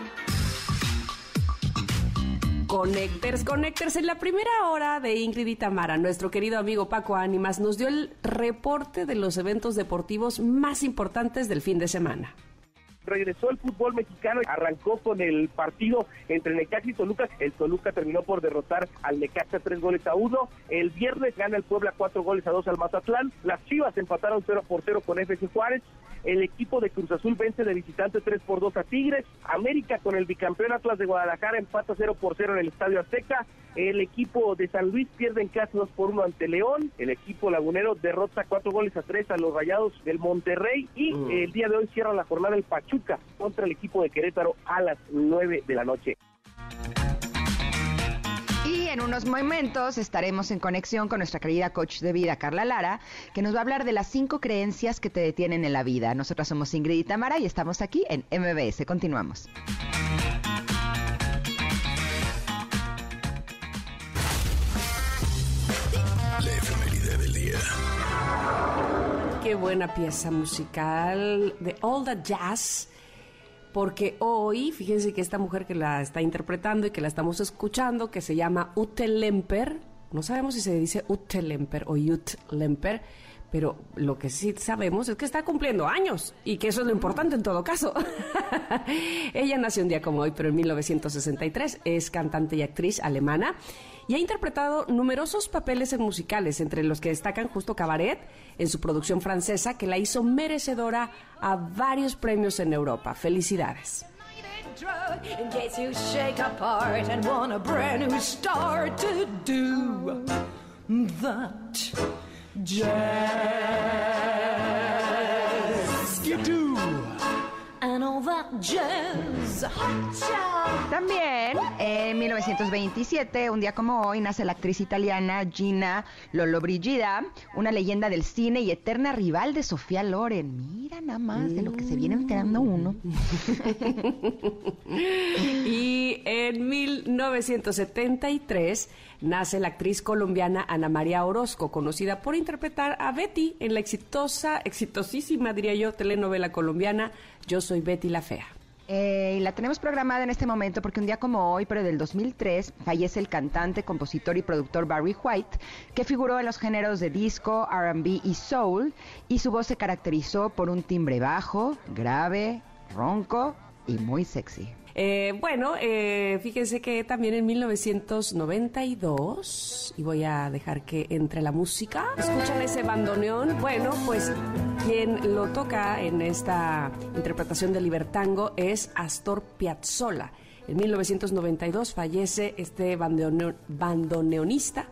Connecters, Connecters. En la primera hora de Ingrid y Tamara, nuestro querido amigo Paco Ánimas nos dio el reporte de los eventos deportivos más importantes del fin de semana. Regresó el fútbol mexicano, arrancó con el partido entre Necaxa y Toluca, el Toluca terminó por derrotar al Necaxa tres goles a uno, el viernes gana el Puebla cuatro goles a dos al Mazatlán, las Chivas empataron 0 por 0 con FC Juárez, el equipo de Cruz Azul vence de visitante 3 por 2 a Tigres, América con el bicampeón Atlas de Guadalajara empata 0 por 0 en el Estadio Azteca, el equipo de San Luis pierde en casa 2 por 1 ante León, el equipo lagunero derrota cuatro goles a tres a los Rayados del Monterrey y mm. el día de hoy cierra la jornada el Pachuca contra el equipo de Querétaro a las 9 de la noche. Y en unos momentos estaremos en conexión con nuestra querida coach de vida, Carla Lara, que nos va a hablar de las cinco creencias que te detienen en la vida. Nosotras somos Ingrid y Tamara y estamos aquí en MBS. Continuamos. La efeméride del día. Qué buena pieza musical de All the Jazz porque hoy, fíjense que esta mujer que la está interpretando y que la estamos escuchando, que se llama Ute Lemper, no sabemos si se dice Ute Lemper o Ute Lemper, pero lo que sí sabemos es que está cumpliendo años y que eso es lo importante en todo caso. Ella nació un día como hoy, pero en 1963, es cantante y actriz alemana y ha interpretado numerosos papeles en musicales, entre los que destacan justo Cabaret, en su producción francesa, que la hizo merecedora a varios premios en Europa. Felicidades. También en 1927, un día como hoy, nace la actriz italiana Gina Lollobrigida, una leyenda del cine y eterna rival de Sofía Loren. Mira nada más de lo que se viene enterando uno. y en 1973 nace la actriz colombiana Ana María Orozco, conocida por interpretar a Betty en la exitosa, exitosísima, diría yo, telenovela colombiana Yo soy Betty la Fea. Eh, y la tenemos programada en este momento porque un día como hoy, pero del 2003, fallece el cantante, compositor y productor Barry White, que figuró en los géneros de disco, RB y soul, y su voz se caracterizó por un timbre bajo, grave, ronco y muy sexy. Eh, bueno, eh, fíjense que también en 1992, y voy a dejar que entre la música, escuchan ese bandoneón. Bueno, pues quien lo toca en esta interpretación de Libertango es Astor Piazzolla. En 1992 fallece este bandoneonista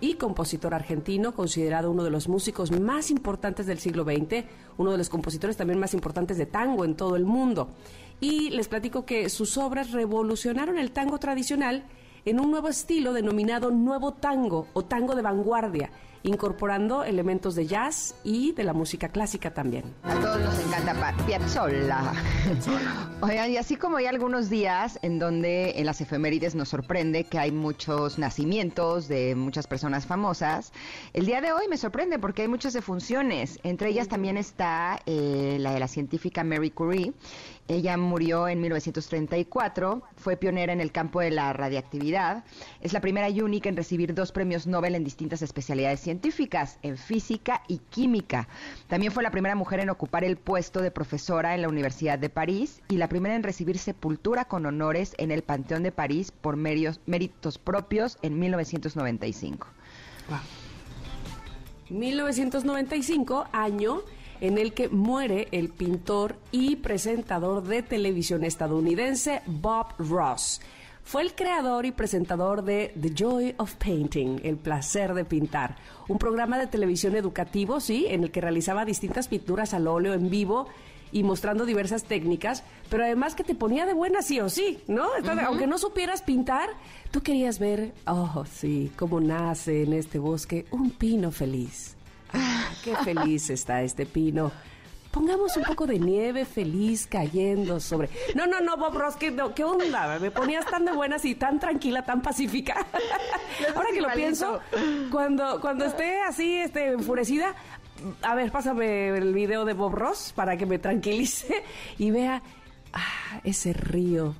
y compositor argentino, considerado uno de los músicos más importantes del siglo XX, uno de los compositores también más importantes de tango en todo el mundo y les platico que sus obras revolucionaron el tango tradicional en un nuevo estilo denominado nuevo tango o tango de vanguardia incorporando elementos de jazz y de la música clásica también. A todos nos encanta Piazzolla. Oigan, y así como hay algunos días en donde en las efemérides nos sorprende que hay muchos nacimientos de muchas personas famosas, el día de hoy me sorprende porque hay muchas defunciones. Entre ellas también está eh, la de la científica Mary Curie. Ella murió en 1934, fue pionera en el campo de la radiactividad, es la primera y única en recibir dos premios Nobel en distintas especialidades científicas en física y química. También fue la primera mujer en ocupar el puesto de profesora en la Universidad de París y la primera en recibir sepultura con honores en el Panteón de París por méritos propios en 1995. 1995, año en el que muere el pintor y presentador de televisión estadounidense Bob Ross. Fue el creador y presentador de The Joy of Painting, el placer de pintar, un programa de televisión educativo, sí, en el que realizaba distintas pinturas al óleo en vivo y mostrando diversas técnicas, pero además que te ponía de buena sí o sí, ¿no? Aunque no supieras pintar, tú querías ver, oh, sí, cómo nace en este bosque un pino feliz. Ah, qué feliz está este pino pongamos un poco de nieve feliz cayendo sobre. No, no, no, Bob Ross, ¿qué, onda? Me ponías tan de buenas y tan tranquila, tan pacífica. Ahora que lo pienso, cuando, cuando esté así, este, enfurecida, a ver, pásame el video de Bob Ross para que me tranquilice y vea ah, ese río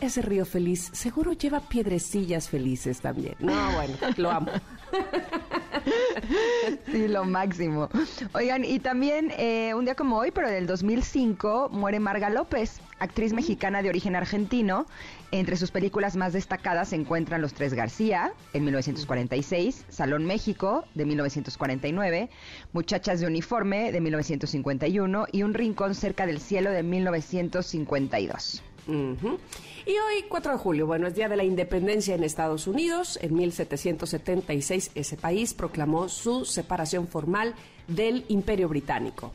ese río feliz seguro lleva piedrecillas felices también. No, bueno, lo amo. Sí, lo máximo. Oigan, y también eh, un día como hoy, pero del 2005, muere Marga López, actriz mexicana de origen argentino. Entre sus películas más destacadas se encuentran Los Tres García, en 1946, Salón México, de 1949, Muchachas de Uniforme, de 1951, y Un Rincón cerca del cielo, de 1952. Y hoy, 4 de julio, bueno, es Día de la Independencia en Estados Unidos. En 1776 ese país proclamó su separación formal del Imperio Británico.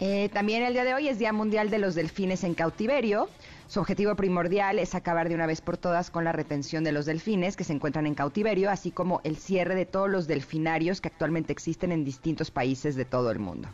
Eh, también el día de hoy es Día Mundial de los Delfines en Cautiverio. Su objetivo primordial es acabar de una vez por todas con la retención de los delfines que se encuentran en cautiverio, así como el cierre de todos los delfinarios que actualmente existen en distintos países de todo el mundo.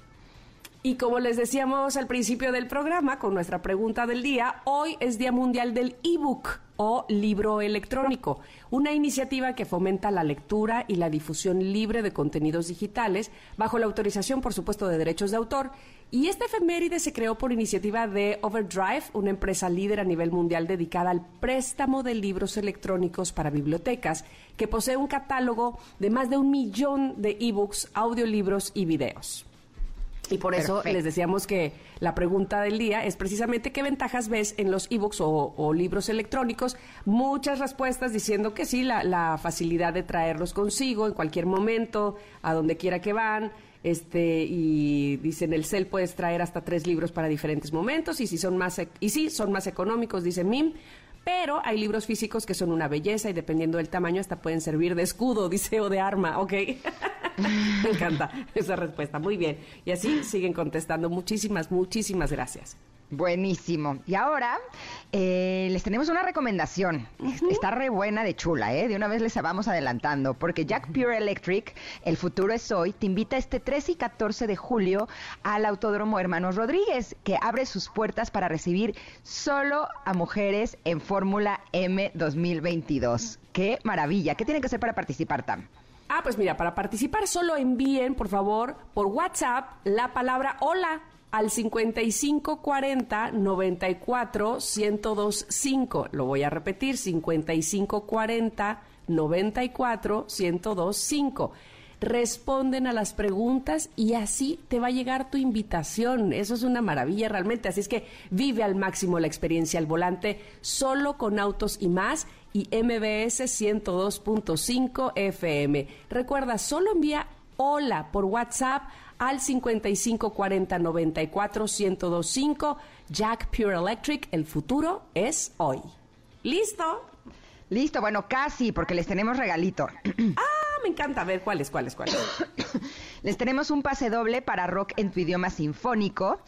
Y como les decíamos al principio del programa, con nuestra pregunta del día, hoy es Día Mundial del ebook o libro electrónico, una iniciativa que fomenta la lectura y la difusión libre de contenidos digitales, bajo la autorización, por supuesto, de derechos de autor. Y esta efeméride se creó por iniciativa de Overdrive, una empresa líder a nivel mundial dedicada al préstamo de libros electrónicos para bibliotecas, que posee un catálogo de más de un millón de ebooks, audiolibros y videos. Y por eso les decíamos que la pregunta del día es precisamente qué ventajas ves en los ebooks o, o libros electrónicos. Muchas respuestas diciendo que sí, la, la, facilidad de traerlos consigo en cualquier momento, a donde quiera que van. Este, y dicen el cel puedes traer hasta tres libros para diferentes momentos y si son más e, y sí son más económicos dice Mim pero hay libros físicos que son una belleza y dependiendo del tamaño hasta pueden servir de escudo, dice, de arma, ¿ok? Me encanta esa respuesta, muy bien. Y así siguen contestando. Muchísimas, muchísimas gracias. Buenísimo. Y ahora eh, les tenemos una recomendación. Está re buena de chula, ¿eh? De una vez les vamos adelantando, porque Jack Pure Electric, el futuro es hoy, te invita este 13 y 14 de julio al Autódromo Hermanos Rodríguez, que abre sus puertas para recibir solo a mujeres en Fórmula M 2022. ¡Qué maravilla! ¿Qué tienen que hacer para participar, Tam? Ah, pues mira, para participar solo envíen, por favor, por WhatsApp la palabra hola al 5540 94 1025. Lo voy a repetir, 5540 94 1025. Responden a las preguntas y así te va a llegar tu invitación. Eso es una maravilla realmente. Así es que vive al máximo la experiencia al volante solo con autos y más y MBS 102.5 FM. Recuerda, solo envía hola por WhatsApp al 5540 94 1025. Jack Pure Electric, el futuro es hoy. ¿Listo? Listo, bueno, casi, porque les tenemos regalito. ah, me encanta. Ver, ¿cuáles, cuáles, cuáles? Les tenemos un pase doble para rock en tu idioma sinfónico.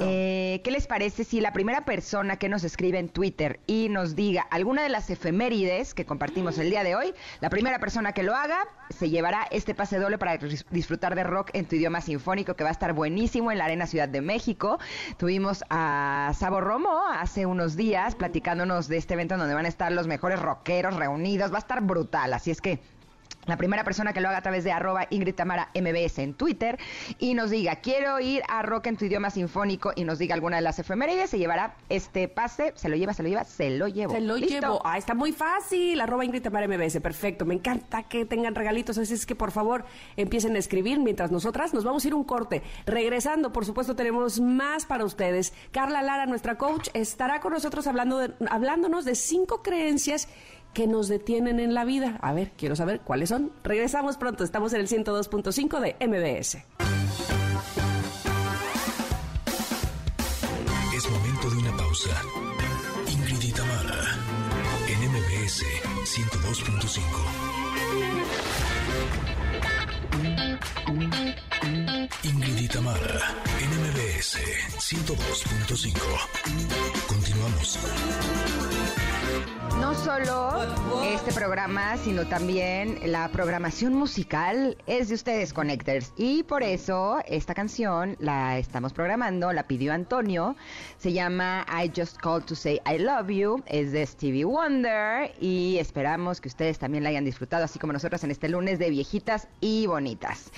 Eh, ¿Qué les parece si la primera persona que nos escribe en Twitter y nos diga alguna de las efemérides que compartimos el día de hoy, la primera persona que lo haga se llevará este pase doble para disfrutar de rock en tu idioma sinfónico que va a estar buenísimo en la Arena Ciudad de México. Tuvimos a Sabo Romo hace unos días platicándonos de este evento donde van a estar los mejores rockeros reunidos. Va a estar brutal, así es que la primera persona que lo haga a través de arroba Ingrid Tamara MBS en Twitter y nos diga, quiero ir a rock en tu idioma sinfónico y nos diga alguna de las efemérides, se llevará este pase, se lo lleva, se lo lleva, se lo llevo. Se lo llevo. Ah, está muy fácil. Arroba Ingrid Tamara MBS, perfecto. Me encanta que tengan regalitos, así es que por favor empiecen a escribir mientras nosotras nos vamos a ir un corte. Regresando, por supuesto, tenemos más para ustedes. Carla Lara, nuestra coach, estará con nosotros hablando de, hablándonos de cinco creencias que nos detienen en la vida. A ver, quiero saber cuáles son. Regresamos pronto, estamos en el 102.5 de MBS. Es momento de una pausa. Ingrid y en MBS 102.5. Ingrid y Tamara, en MBS 102.5. Continuamos. No solo este programa, sino también la programación musical es de ustedes, Connectors. Y por eso esta canción la estamos programando, la pidió Antonio. Se llama I Just Called to Say I Love You. Es de Stevie Wonder. Y esperamos que ustedes también la hayan disfrutado, así como nosotros en este lunes de viejitas y bonitas.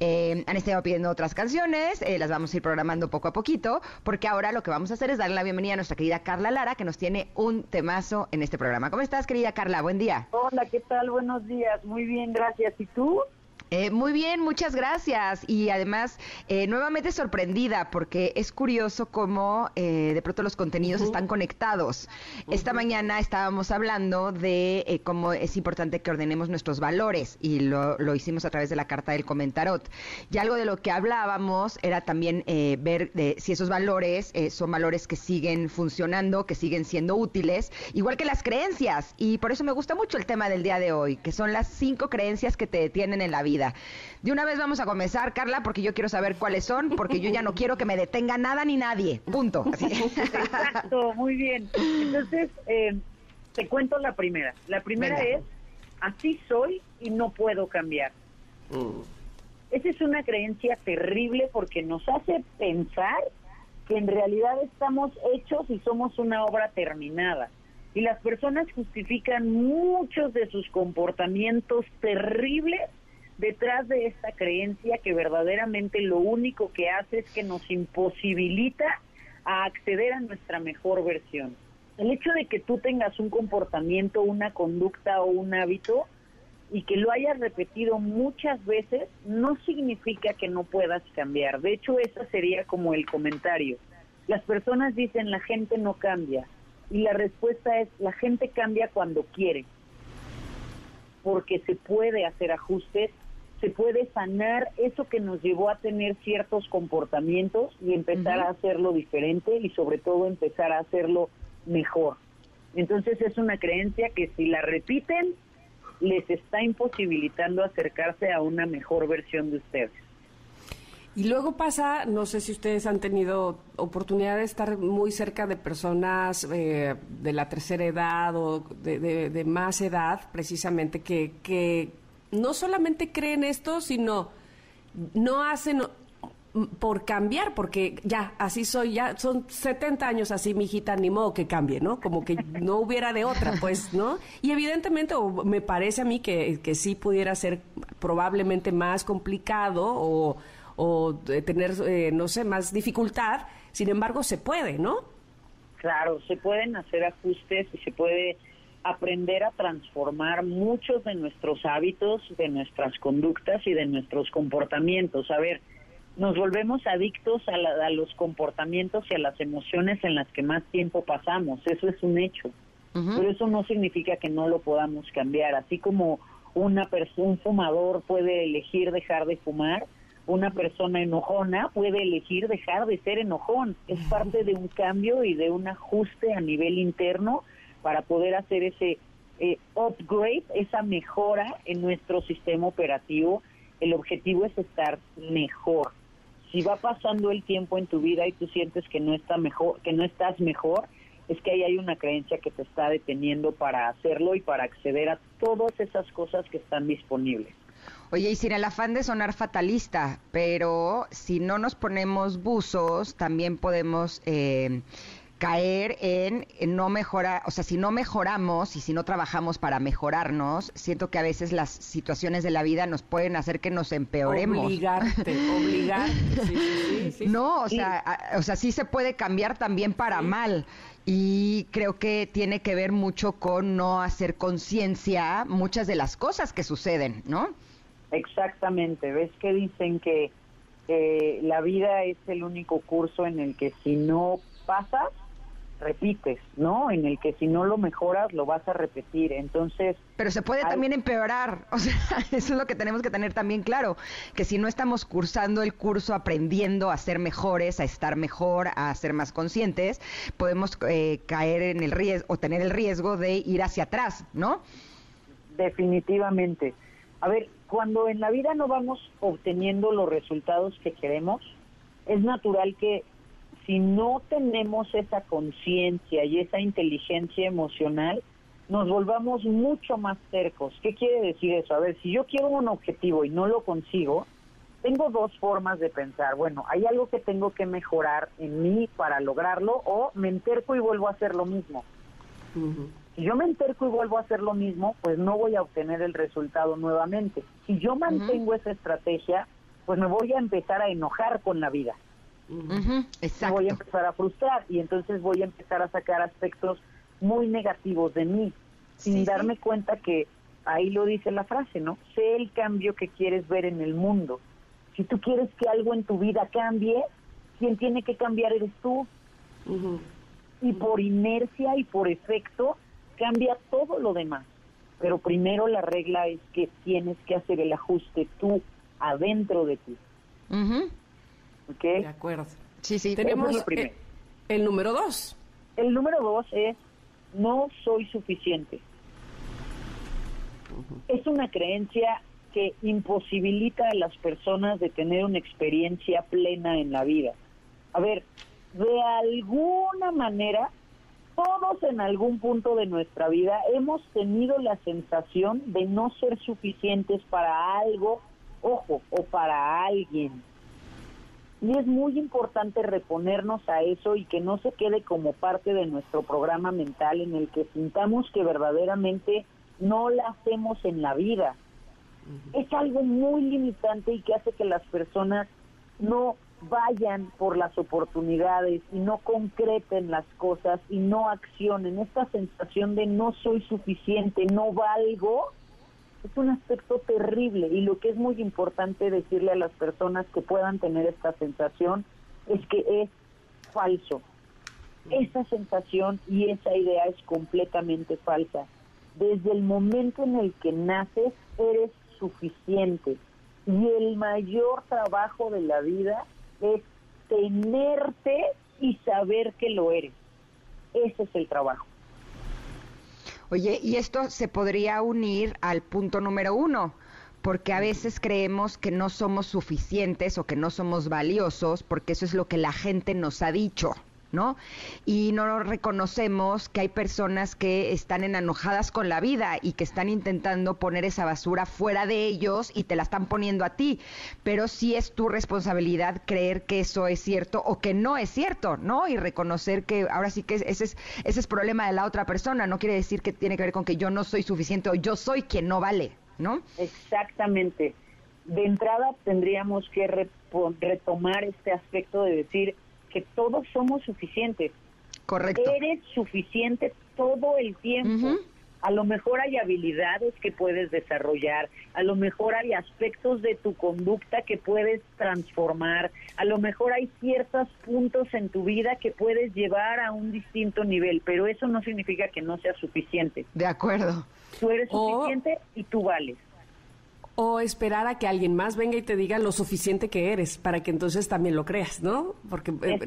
Eh, han estado pidiendo otras canciones, eh, las vamos a ir programando poco a poquito, porque ahora lo que vamos a hacer es darle la bienvenida a nuestra querida Carla Lara, que nos tiene un temazo en este programa. ¿Cómo estás, querida Carla? Buen día. Hola, ¿qué tal? Buenos días. Muy bien, gracias. ¿Y tú? Eh, muy bien, muchas gracias. Y además, eh, nuevamente sorprendida porque es curioso cómo eh, de pronto los contenidos están conectados. Esta mañana estábamos hablando de cómo es importante que ordenemos nuestros valores y lo, lo, hicimos a través de la carta del comentarot. Y algo de lo que hablábamos era también ver de, si esos valores son valores que siguen funcionando, que siguen siendo útiles, igual que las creencias. Y por eso me gusta mucho el tema del día de hoy, que son las cinco creencias que te detienen en la vida. De una vez vamos a comenzar, Carla, porque yo quiero saber cuáles son, porque yo ya no quiero que me detenga nada ni nadie. Punto. Exacto, muy bien. Entonces, eh, te cuento la primera. La primera es, así soy y no puedo cambiar. Mm. Esa es una creencia terrible porque nos hace pensar que en realidad estamos hechos y somos una obra terminada. Y las personas justifican muchos de sus comportamientos terribles detrás de esta creencia que verdaderamente lo único que hace es que nos imposibilita a acceder a nuestra mejor versión. El hecho de que tú tengas un comportamiento, una conducta o un hábito y que lo hayas repetido muchas veces no significa que no puedas cambiar. De hecho, ese sería como el comentario. Las personas dicen la gente no cambia y la respuesta es la gente cambia cuando quiere porque se puede hacer ajustes se puede sanar eso que nos llevó a tener ciertos comportamientos y empezar a hacerlo diferente y sobre todo empezar a hacerlo mejor. Entonces es una creencia que si la repiten les está imposibilitando acercarse a una mejor versión de ustedes. Y luego pasa, no sé si ustedes han tenido oportunidad de estar muy cerca de personas eh, de la tercera edad o de, de más edad, precisamente, que, que no solamente creen esto, sino no hacen por cambiar, porque ya, así soy, ya son 70 años así, mi hijita, ni modo que cambie, ¿no? Como que no hubiera de otra, pues, ¿no? Y evidentemente, me parece a mí que, que sí pudiera ser probablemente más complicado o, o tener, eh, no sé, más dificultad, sin embargo, se puede, ¿no? Claro, se pueden hacer ajustes y se puede aprender a transformar muchos de nuestros hábitos, de nuestras conductas y de nuestros comportamientos. A ver, nos volvemos adictos a, los comportamientos y a las emociones en las que más tiempo pasamos. Eso es un hecho. Pero eso no significa que no lo podamos cambiar. Así como una un fumador puede elegir dejar de fumar, una persona enojona puede elegir dejar de ser enojón. Es parte de un cambio y de un ajuste a nivel interno para poder hacer ese eh, upgrade, esa mejora en nuestro sistema operativo. El objetivo es estar mejor. Si va pasando el tiempo en tu vida y tú sientes que no está mejor, que no estás mejor, es que ahí hay una creencia que te está deteniendo para hacerlo y para acceder a todas esas cosas que están disponibles. Oye, y sin el afán de sonar fatalista, pero si no nos ponemos buzos, también podemos eh, caer en, no mejorar, o sea, si no mejoramos y si no trabajamos para mejorarnos, siento que a veces las situaciones de la vida nos pueden hacer que nos empeoremos. Obligarte, obligarte. no, o sea, o sea, sí se puede cambiar también para mal. Y creo que tiene que ver mucho con no hacer conciencia muchas de las cosas que suceden, ¿no? Exactamente. ¿Ves que dicen que eh, la vida es el único curso en el que si no pasas, repites, ¿no? En el que si no lo mejoras lo vas a repetir. Entonces... Pero se puede también empeorar, o sea, eso es lo que tenemos que tener también claro, que si no estamos cursando el curso aprendiendo a ser mejores, a estar mejor, a ser más conscientes, podemos eh, caer en el riesgo o tener el riesgo de ir hacia atrás, ¿no? Definitivamente. A ver, cuando en la vida no vamos obteniendo los resultados que queremos, es natural que si no tenemos esa conciencia y esa inteligencia emocional, nos volvamos mucho más cercos. ¿Qué quiere decir eso? A ver, si yo quiero un objetivo y no lo consigo, tengo dos formas de pensar. Bueno, hay algo que tengo que mejorar en mí para lograrlo o me enterco y vuelvo a hacer lo mismo. Si yo me enterco y vuelvo a hacer lo mismo, pues no voy a obtener el resultado nuevamente. Si yo mantengo esa estrategia, pues me voy a empezar a enojar con la vida Me voy a empezar a frustrar y entonces voy a empezar a sacar aspectos muy negativos de mí, sin darme cuenta que ahí lo dice la frase, ¿no? Sé el cambio que quieres ver en el mundo. Si tú quieres que algo en tu vida cambie, quien tiene que cambiar eres tú. Y por inercia y por efecto cambia todo lo demás. Pero primero la regla es que tienes que hacer el ajuste tú adentro de ti. De acuerdo. Sí, sí. Tenemos el, el número dos. El número dos es no soy suficiente. Es una creencia que imposibilita a las personas de tener una experiencia plena en la vida. A ver, de alguna manera, todos en algún punto de nuestra vida hemos tenido la sensación de no ser suficientes para algo, ojo, o para alguien. Y es muy importante reponernos a eso y que no se quede como parte de nuestro programa mental en el que sintamos que verdaderamente no la hacemos en la vida. Es algo muy limitante y que hace que las personas no vayan por las oportunidades y no concreten las cosas y no accionen. Esta sensación de no soy suficiente, no valgo, es un aspecto terrible y lo que es muy importante decirle a las personas que puedan tener esta sensación es que es falso. Esa sensación y esa idea es completamente falsa. Desde el momento en el que naces eres suficiente y el mayor trabajo de la vida es tenerte y saber que lo eres. Ese es el trabajo. Oye, y esto se podría unir al punto número uno, porque a veces creemos que no somos suficientes o que no somos valiosos, porque eso es lo que la gente nos ha dicho. ¿No? Y no reconocemos que hay personas que están enojadas con la vida y que están intentando poner esa basura fuera de ellos y te la están poniendo a ti. Pero sí es tu responsabilidad creer que eso es cierto o que no es cierto, ¿no? Y reconocer que ahora sí que ese es, ese es problema de la otra persona. No quiere decir que tiene que ver con que yo no soy suficiente o yo soy quien no vale, ¿no? Exactamente. De entrada tendríamos que retomar este aspecto de decir, todos somos suficientes. Correcto. Eres suficiente todo el tiempo. A lo mejor hay habilidades que puedes desarrollar, a lo mejor hay aspectos de tu conducta que puedes transformar, a lo mejor hay ciertos puntos en tu vida que puedes llevar a un distinto nivel, pero eso no significa que no sea suficiente. De acuerdo. Tú eres suficiente y tú vales o esperar a que alguien más venga y te diga lo suficiente que eres para que entonces también lo creas, ¿no? Porque eh,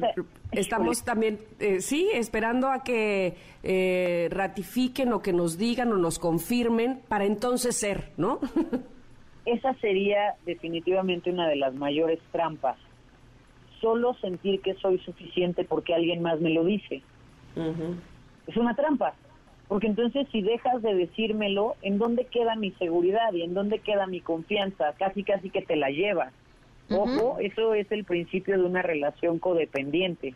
estamos también, eh, sí, esperando a que eh, ratifiquen o que nos digan o nos confirmen para entonces ser, ¿no? Esa sería definitivamente una de las mayores trampas. Solo sentir que soy suficiente porque alguien más me lo dice. Es una trampa. Porque entonces si dejas de decírmelo, ¿en dónde queda mi seguridad y en dónde queda mi confianza? Casi, casi que te la llevas. Ojo, eso es el principio de una relación codependiente.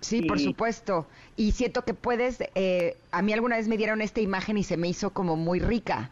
Sí, por supuesto. Y siento que puedes, eh, a mí alguna vez me dieron esta imagen y se me hizo como muy rica.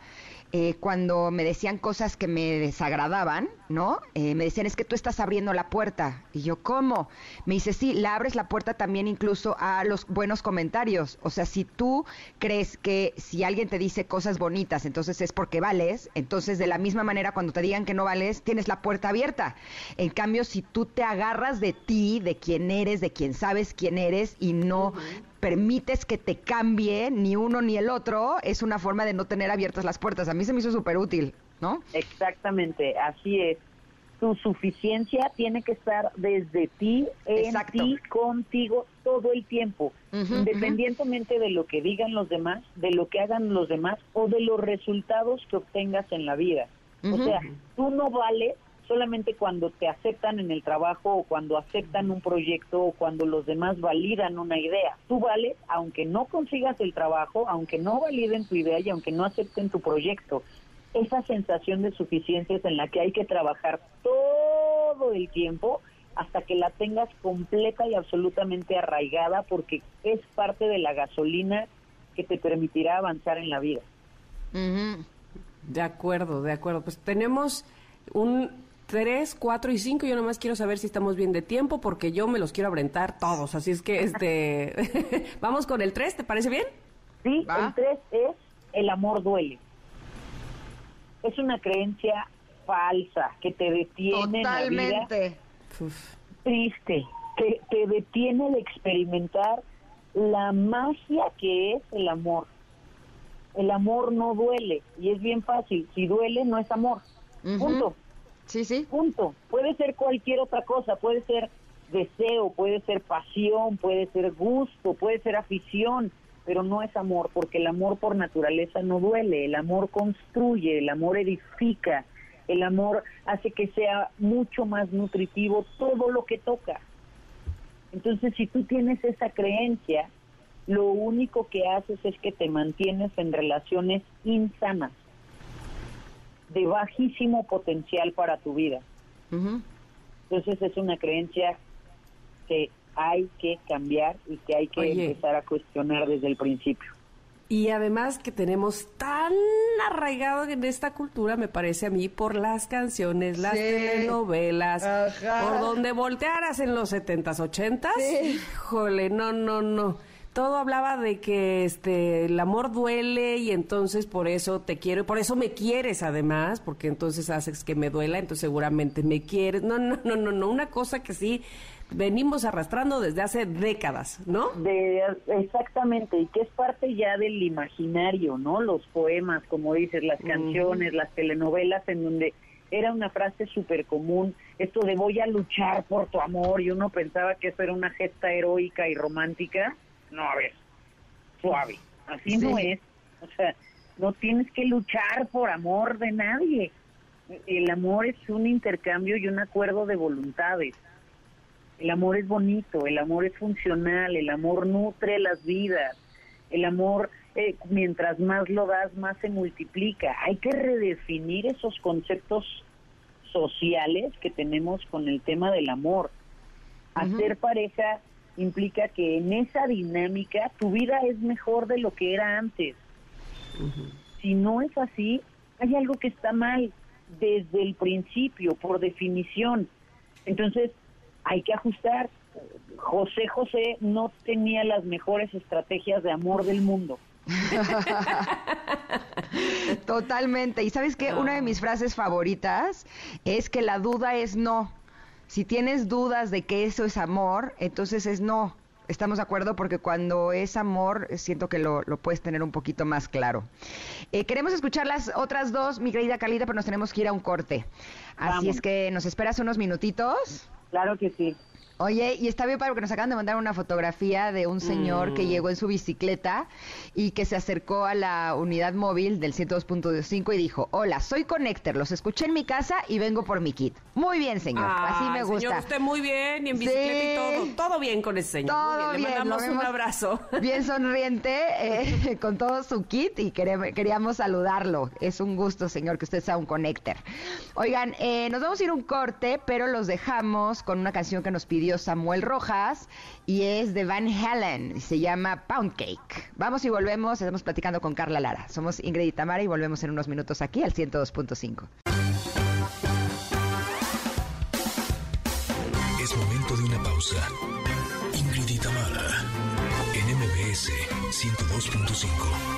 Eh, cuando me decían cosas que me desagradaban, ¿no? Eh, me decían, es que tú estás abriendo la puerta. Y yo, ¿cómo? Me dice, sí, la abres la puerta también incluso a los buenos comentarios. O sea, si tú crees que si alguien te dice cosas bonitas, entonces es porque vales, entonces de la misma manera cuando te digan que no vales, tienes la puerta abierta. En cambio, si tú te agarras de ti, de quién eres, de quién sabes quién eres y no permites que te cambie ni uno ni el otro, es una forma de no tener abiertas las puertas. A mí se me hizo súper útil, ¿no? Exactamente, así es. Tu suficiencia tiene que estar desde ti, en ti, contigo, todo el tiempo, independientemente de lo que digan los demás, de lo que hagan los demás o de los resultados que obtengas en la vida. O sea, tú no vales solamente cuando te aceptan en el trabajo o cuando aceptan un proyecto o cuando los demás validan una idea. Tú vales aunque no consigas el trabajo, aunque no validen tu idea y aunque no acepten tu proyecto. Esa sensación de suficiencia es en la que hay que trabajar todo el tiempo hasta que la tengas completa y absolutamente arraigada porque es parte de la gasolina que te permitirá avanzar en la vida. De acuerdo, de acuerdo. Pues tenemos un 3, 4 y 5. Yo nomás quiero saber si estamos bien de tiempo porque yo me los quiero aventar todos. Así es que este vamos con el 3, ¿te parece bien? Sí, el 3 es el amor duele. Es una creencia falsa que te detiene Totalmente. en la vida. Triste, que te detiene de experimentar la magia que es el amor. El amor no duele y es bien fácil. Si duele, no es amor. Punto. Sí, sí. Punto. Puede ser cualquier otra cosa. Puede ser deseo, puede ser pasión, puede ser gusto, puede ser afición, pero no es amor, porque el amor por naturaleza no duele. El amor construye, el amor edifica, el amor hace que sea mucho más nutritivo todo lo que toca. Entonces, si tú tienes esa creencia, lo único que haces es que te mantienes en relaciones insanas, de bajísimo potencial para tu vida. Entonces, es una creencia que hay que cambiar y que hay que empezar a cuestionar desde el principio. Y además que tenemos tan arraigado en esta cultura, me parece a mí, por las canciones, las telenovelas, por donde voltearas en los 70s, 80s. Híjole, no, no, no. Todo hablaba de que este el amor duele y entonces por eso te quiero y por eso me quieres además, porque entonces haces que me duela, entonces seguramente me quieres. No, no, no, no, no, una cosa que sí venimos arrastrando desde hace décadas, ¿no? De, exactamente, y que es parte ya del imaginario, ¿no? Los poemas, como dices, las canciones, las telenovelas, en donde era una frase súper común, esto de voy a luchar por tu amor, y uno pensaba que eso era una gesta heroica y romántica. No, a ver, suave, así no es. O sea, no tienes que luchar por amor de nadie. El amor es un intercambio y un acuerdo de voluntades. El amor es bonito, el amor es funcional, el amor nutre las vidas, el amor eh, mientras más lo das, más se multiplica. Hay que redefinir esos conceptos sociales que tenemos con el tema del amor. Hacer pareja implica que en esa dinámica tu vida es mejor de lo que era antes. Si no es así, hay algo que está mal desde el principio, por definición. Entonces, hay que ajustar. José José no tenía las mejores estrategias de amor del mundo. Totalmente. Y sabes que una de mis frases favoritas es que la duda es no. Si tienes dudas de que eso es amor, entonces es no. Estamos de acuerdo porque cuando es amor siento que lo, puedes tener un poquito más claro. Eh, queremos escuchar las otras dos, mi querida Calita, pero nos tenemos que ir a un corte. Así es que nos esperas unos minutitos. Claro que sí. Oye, y está bien para porque nos acaban de mandar una fotografía de un señor que mm. llegó en su bicicleta y que se acercó a la unidad móvil del 102.5 y dijo, hola, soy Connector, los escuché en mi casa y vengo por mi kit. Muy bien, señor, así me gusta. Señor, usted muy bien, y en bicicleta y todo, todo bien con ese señor. Todo bien, le mandamos un abrazo. Bien sonriente, eh, con todo su kit y queríamos saludarlo. Es un gusto, señor, que usted sea un Connector. Oigan, eh, nos vamos a ir un corte, pero los dejamos con una canción que nos pidió Samuel Rojas y es de Van Halen y se llama Pound Cake. Vamos y volvemos, estamos platicando con Carla Lara. Somos Ingrid y Tamara y volvemos en unos minutos aquí al 102.5. Es momento de una pausa. Ingrid y Tamara en MBS 102.5.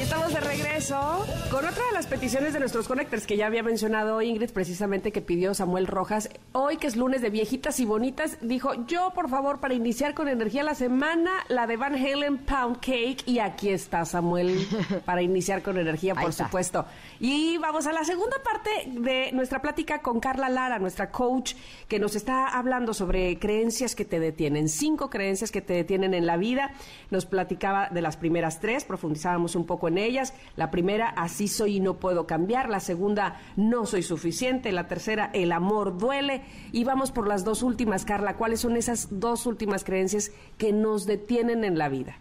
Estamos de regreso con otra de las peticiones de nuestros conectores que ya había mencionado Ingrid, precisamente que pidió Samuel Rojas. Hoy, que es lunes de viejitas y bonitas, dijo: Yo, por favor, para iniciar con energía la semana, la de Van Halen Pound Cake. Y aquí está Samuel para iniciar con energía, por supuesto. Y vamos a la segunda parte de nuestra plática con Carla Lara, nuestra coach, que nos está hablando sobre creencias que te detienen, cinco creencias que te detienen en la vida. Nos platicaba de las primeras tres, profundizábamos un poco en ellas. La primera, así soy y no puedo cambiar. La segunda, no soy suficiente. La tercera, el amor duele. Y vamos por las dos últimas, Carla. ¿Cuáles son esas dos últimas creencias que nos detienen en la vida?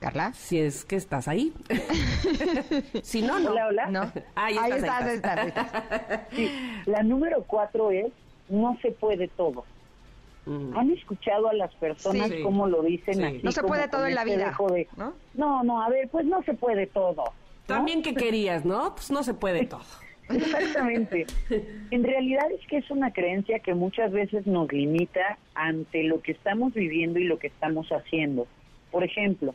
Carla. Si es que estás ahí. si no, no. Hola, hola. No. Ahí, estás, ahí estás, la número cuatro es no se puede todo. ¿Han escuchado a las personas Sí. cómo lo dicen Sí. así? No se puede todo en la este vida, de, ¿no? no, no, a ver, pues no se puede todo. ¿no? También que querías, ¿no? Pues no se puede todo. Exactamente. En realidad es que es una creencia que muchas veces nos limita ante lo que estamos viviendo y lo que estamos haciendo. Por ejemplo,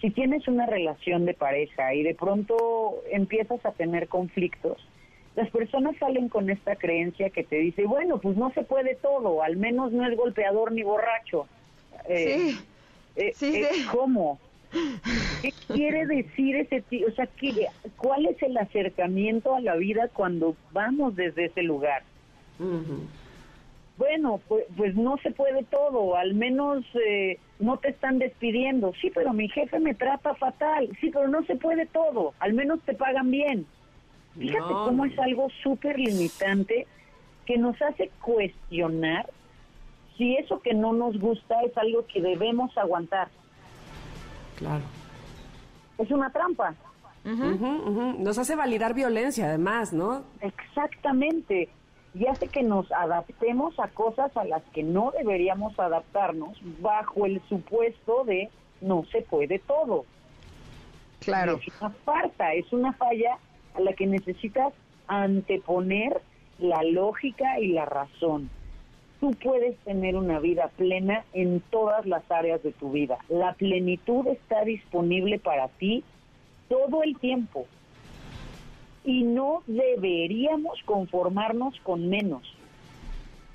si tienes una relación de pareja y de pronto empiezas a tener conflictos, las personas salen con esta creencia que te dice, bueno, pues no se puede todo, al menos no es golpeador ni borracho. Eh, Sí. eh, Sí, eh, sí. ¿Cómo? ¿Qué quiere decir ese tío? O sea, ¿qué- ¿cuál es el acercamiento a la vida cuando vamos desde ese lugar? Bueno, pues, pues no se puede todo, al menos eh, no te están despidiendo. Sí, pero mi jefe me trata fatal. Sí, pero no se puede todo, al menos te pagan bien. Fíjate No, cómo es algo súper limitante que nos hace cuestionar si eso que no nos gusta es algo que debemos aguantar. Claro. Es una trampa. Ujú. Nos hace validar violencia, además, ¿no? Exactamente. Y hace que nos adaptemos a cosas a las que no deberíamos adaptarnos bajo el supuesto de no se puede todo. Claro. Es una falta, es una falla a la que necesitas anteponer la lógica y la razón. Tú puedes tener una vida plena en todas las áreas de tu vida. La plenitud está disponible para ti todo el tiempo. Y no deberíamos conformarnos con menos.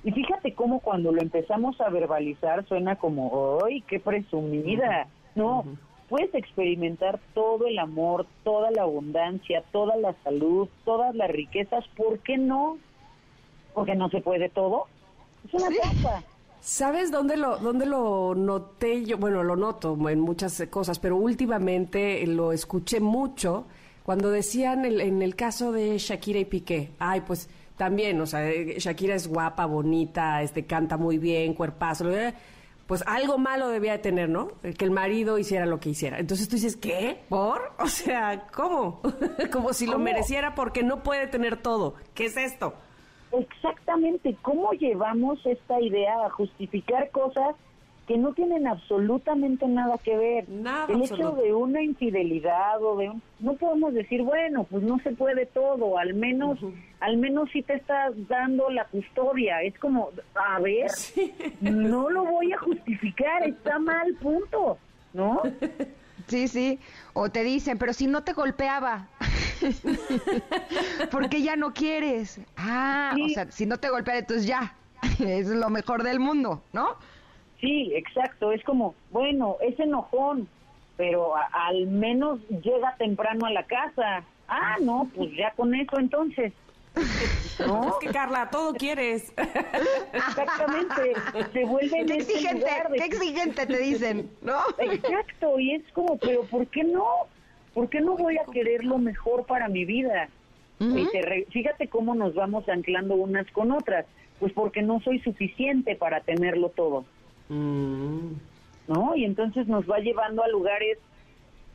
Y fíjate cómo cuando lo empezamos a verbalizar suena como, ¡ay, qué presumida! No, puedes experimentar todo el amor, toda la abundancia, toda la salud, todas las riquezas. ¿Por qué no? Porque no se puede todo. Es una Sí. trampa. ¿Sabes dónde lo, dónde lo noté yo? Bueno, lo noto en muchas cosas, pero últimamente lo escuché mucho cuando decían el- en el caso de Shakira y Piqué. Ay, pues también, o sea, eh, Shakira es guapa, bonita, este canta muy bien, cuerpazo. Pues algo malo debía de tener, ¿no? Eh, Que el marido hiciera lo que hiciera. Entonces tú dices, ¿qué? ¿Por? O sea, ¿cómo? Como si lo mereciera porque no puede tener todo. ¿Qué es esto? Exactamente, ¿cómo llevamos esta idea a justificar cosas que no tienen absolutamente nada que ver? Nada El hecho de una infidelidad o de un... No podemos decir, bueno, pues no se puede todo, al menos, al menos sí te estás dando la custodia. Es como, a ver, no lo voy a justificar, está mal, punto, ¿no? Sí, sí. O te dicen, pero si no te golpeaba. ¿Por qué ya no quieres? Ah, o sea, si no te golpea, entonces ya. Es lo mejor del mundo, ¿no? Sí, exacto. Es como, bueno, es enojón, pero a- al menos llega temprano a la casa. Ah, no, pues ya con eso entonces. ¿No? Es que Carla, todo quieres. Exactamente. Se vuelve en Qué exigente, lugar de- qué exigente te dicen, ¿no? Exacto, y es como, pero ¿por qué no? ¿Por qué no voy a querer lo mejor para mi vida? Y te re- fíjate cómo nos vamos anclando unas con otras. Pues porque no soy suficiente para tenerlo todo. Mm. ¿no? Y entonces nos va llevando a lugares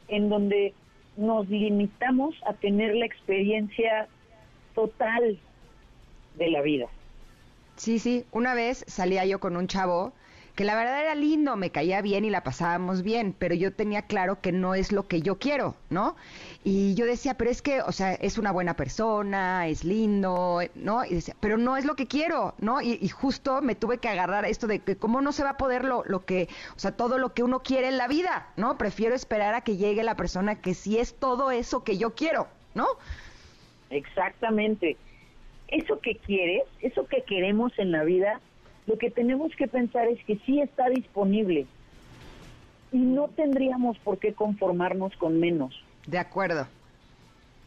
en donde nos limitamos a tener la experiencia total de la vida. Sí, sí. Una vez salía yo con un chavo que la verdad era lindo, me caía bien y la pasábamos bien, pero yo tenía claro que no es lo que yo quiero, ¿no? Y yo decía, pero es que, o sea, es una buena persona, es lindo, ¿no? Y decía, pero no es lo que quiero, ¿no? Y, justo me tuve que agarrar a esto de que cómo no se va a poder lo, lo que, o sea, todo lo que uno quiere en la vida, ¿no? Prefiero esperar a que llegue la persona que sí es todo eso que yo quiero, ¿no? Exactamente. Eso que quieres, eso que queremos en la vida, lo que tenemos que pensar es que sí está disponible. Y no tendríamos por qué conformarnos con menos. De acuerdo.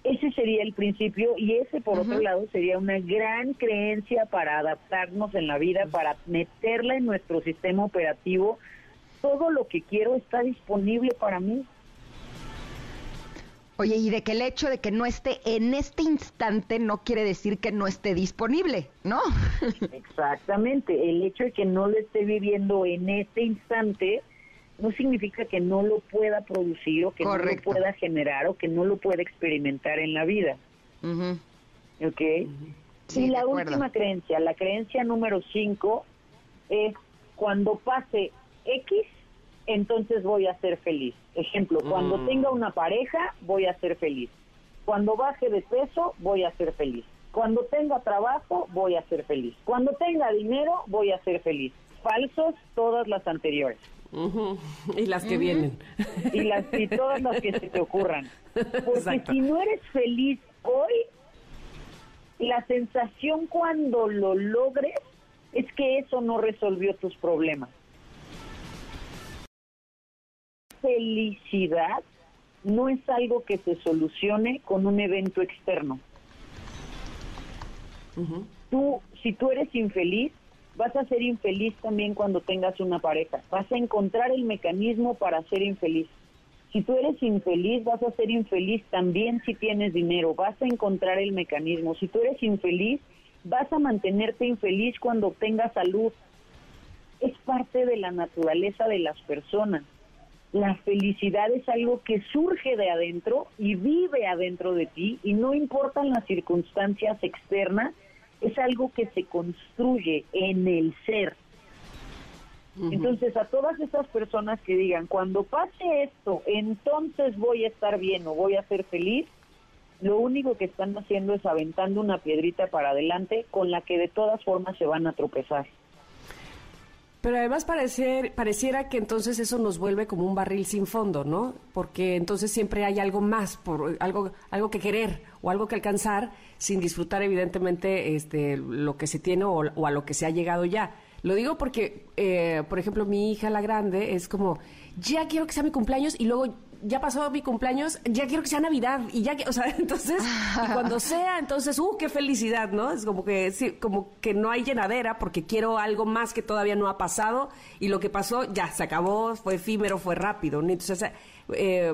Ese sería el principio y ese por otro lado sería una gran creencia para adaptarnos en la vida, para meterla en nuestro sistema operativo. Todo lo que quiero está disponible para mí. Oye, y de que el hecho de que no esté en este instante no quiere decir que no esté disponible, ¿no? Exactamente. El hecho de que no lo esté viviendo en este instante no significa que no lo pueda producir o que no lo pueda generar o que no lo pueda experimentar en la vida. Ujú. ¿Ok? y la última creencia, la creencia número 5 es cuando pase X, entonces voy a ser feliz. Ejemplo, cuando mm. tenga una pareja, voy a ser feliz. Cuando baje de peso, voy a ser feliz. Cuando tenga trabajo, voy a ser feliz. Cuando tenga dinero, voy a ser feliz. Falsos todas las anteriores. Y las que vienen. Y, las, y todas las que se te ocurran. Porque si no eres feliz hoy, la sensación cuando lo logres es que eso no resolvió tus problemas. Felicidad no es algo que se solucione con un evento externo. Tú, si tú eres infeliz, vas a ser infeliz también cuando tengas una pareja. Vas a encontrar el mecanismo para ser infeliz. Si tú eres infeliz, vas a ser infeliz también si tienes dinero. Vas a encontrar el mecanismo. Si tú eres infeliz, vas a mantenerte infeliz cuando tengas salud. Es parte de la naturaleza de las personas. La felicidad es algo que surge de adentro y vive adentro de ti y no importan las circunstancias externas, es algo que se construye en el ser. Entonces, a todas esas personas que digan, cuando pase esto, entonces voy a estar bien o voy a ser feliz, lo único que están haciendo es aventando una piedrita para adelante con la que de todas formas se van a tropezar. Pero además parecer, pareciera que entonces eso nos vuelve como un barril sin fondo, ¿no? Porque entonces siempre hay algo más, por algo, algo que querer o algo que alcanzar sin disfrutar evidentemente este, lo que se tiene o, a lo que se ha llegado ya. Lo digo porque, eh, por ejemplo, mi hija la grande es como, ya quiero que sea mi cumpleaños y luego ya pasó mi cumpleaños, ya quiero que sea Navidad y ya que, o sea, entonces, y cuando sea, entonces, uh, qué felicidad, ¿no? Es como que, sí, como que no hay llenadera porque quiero algo más que todavía no ha pasado y lo que pasó ya se acabó, fue efímero, fue rápido, ¿no? Entonces, eh,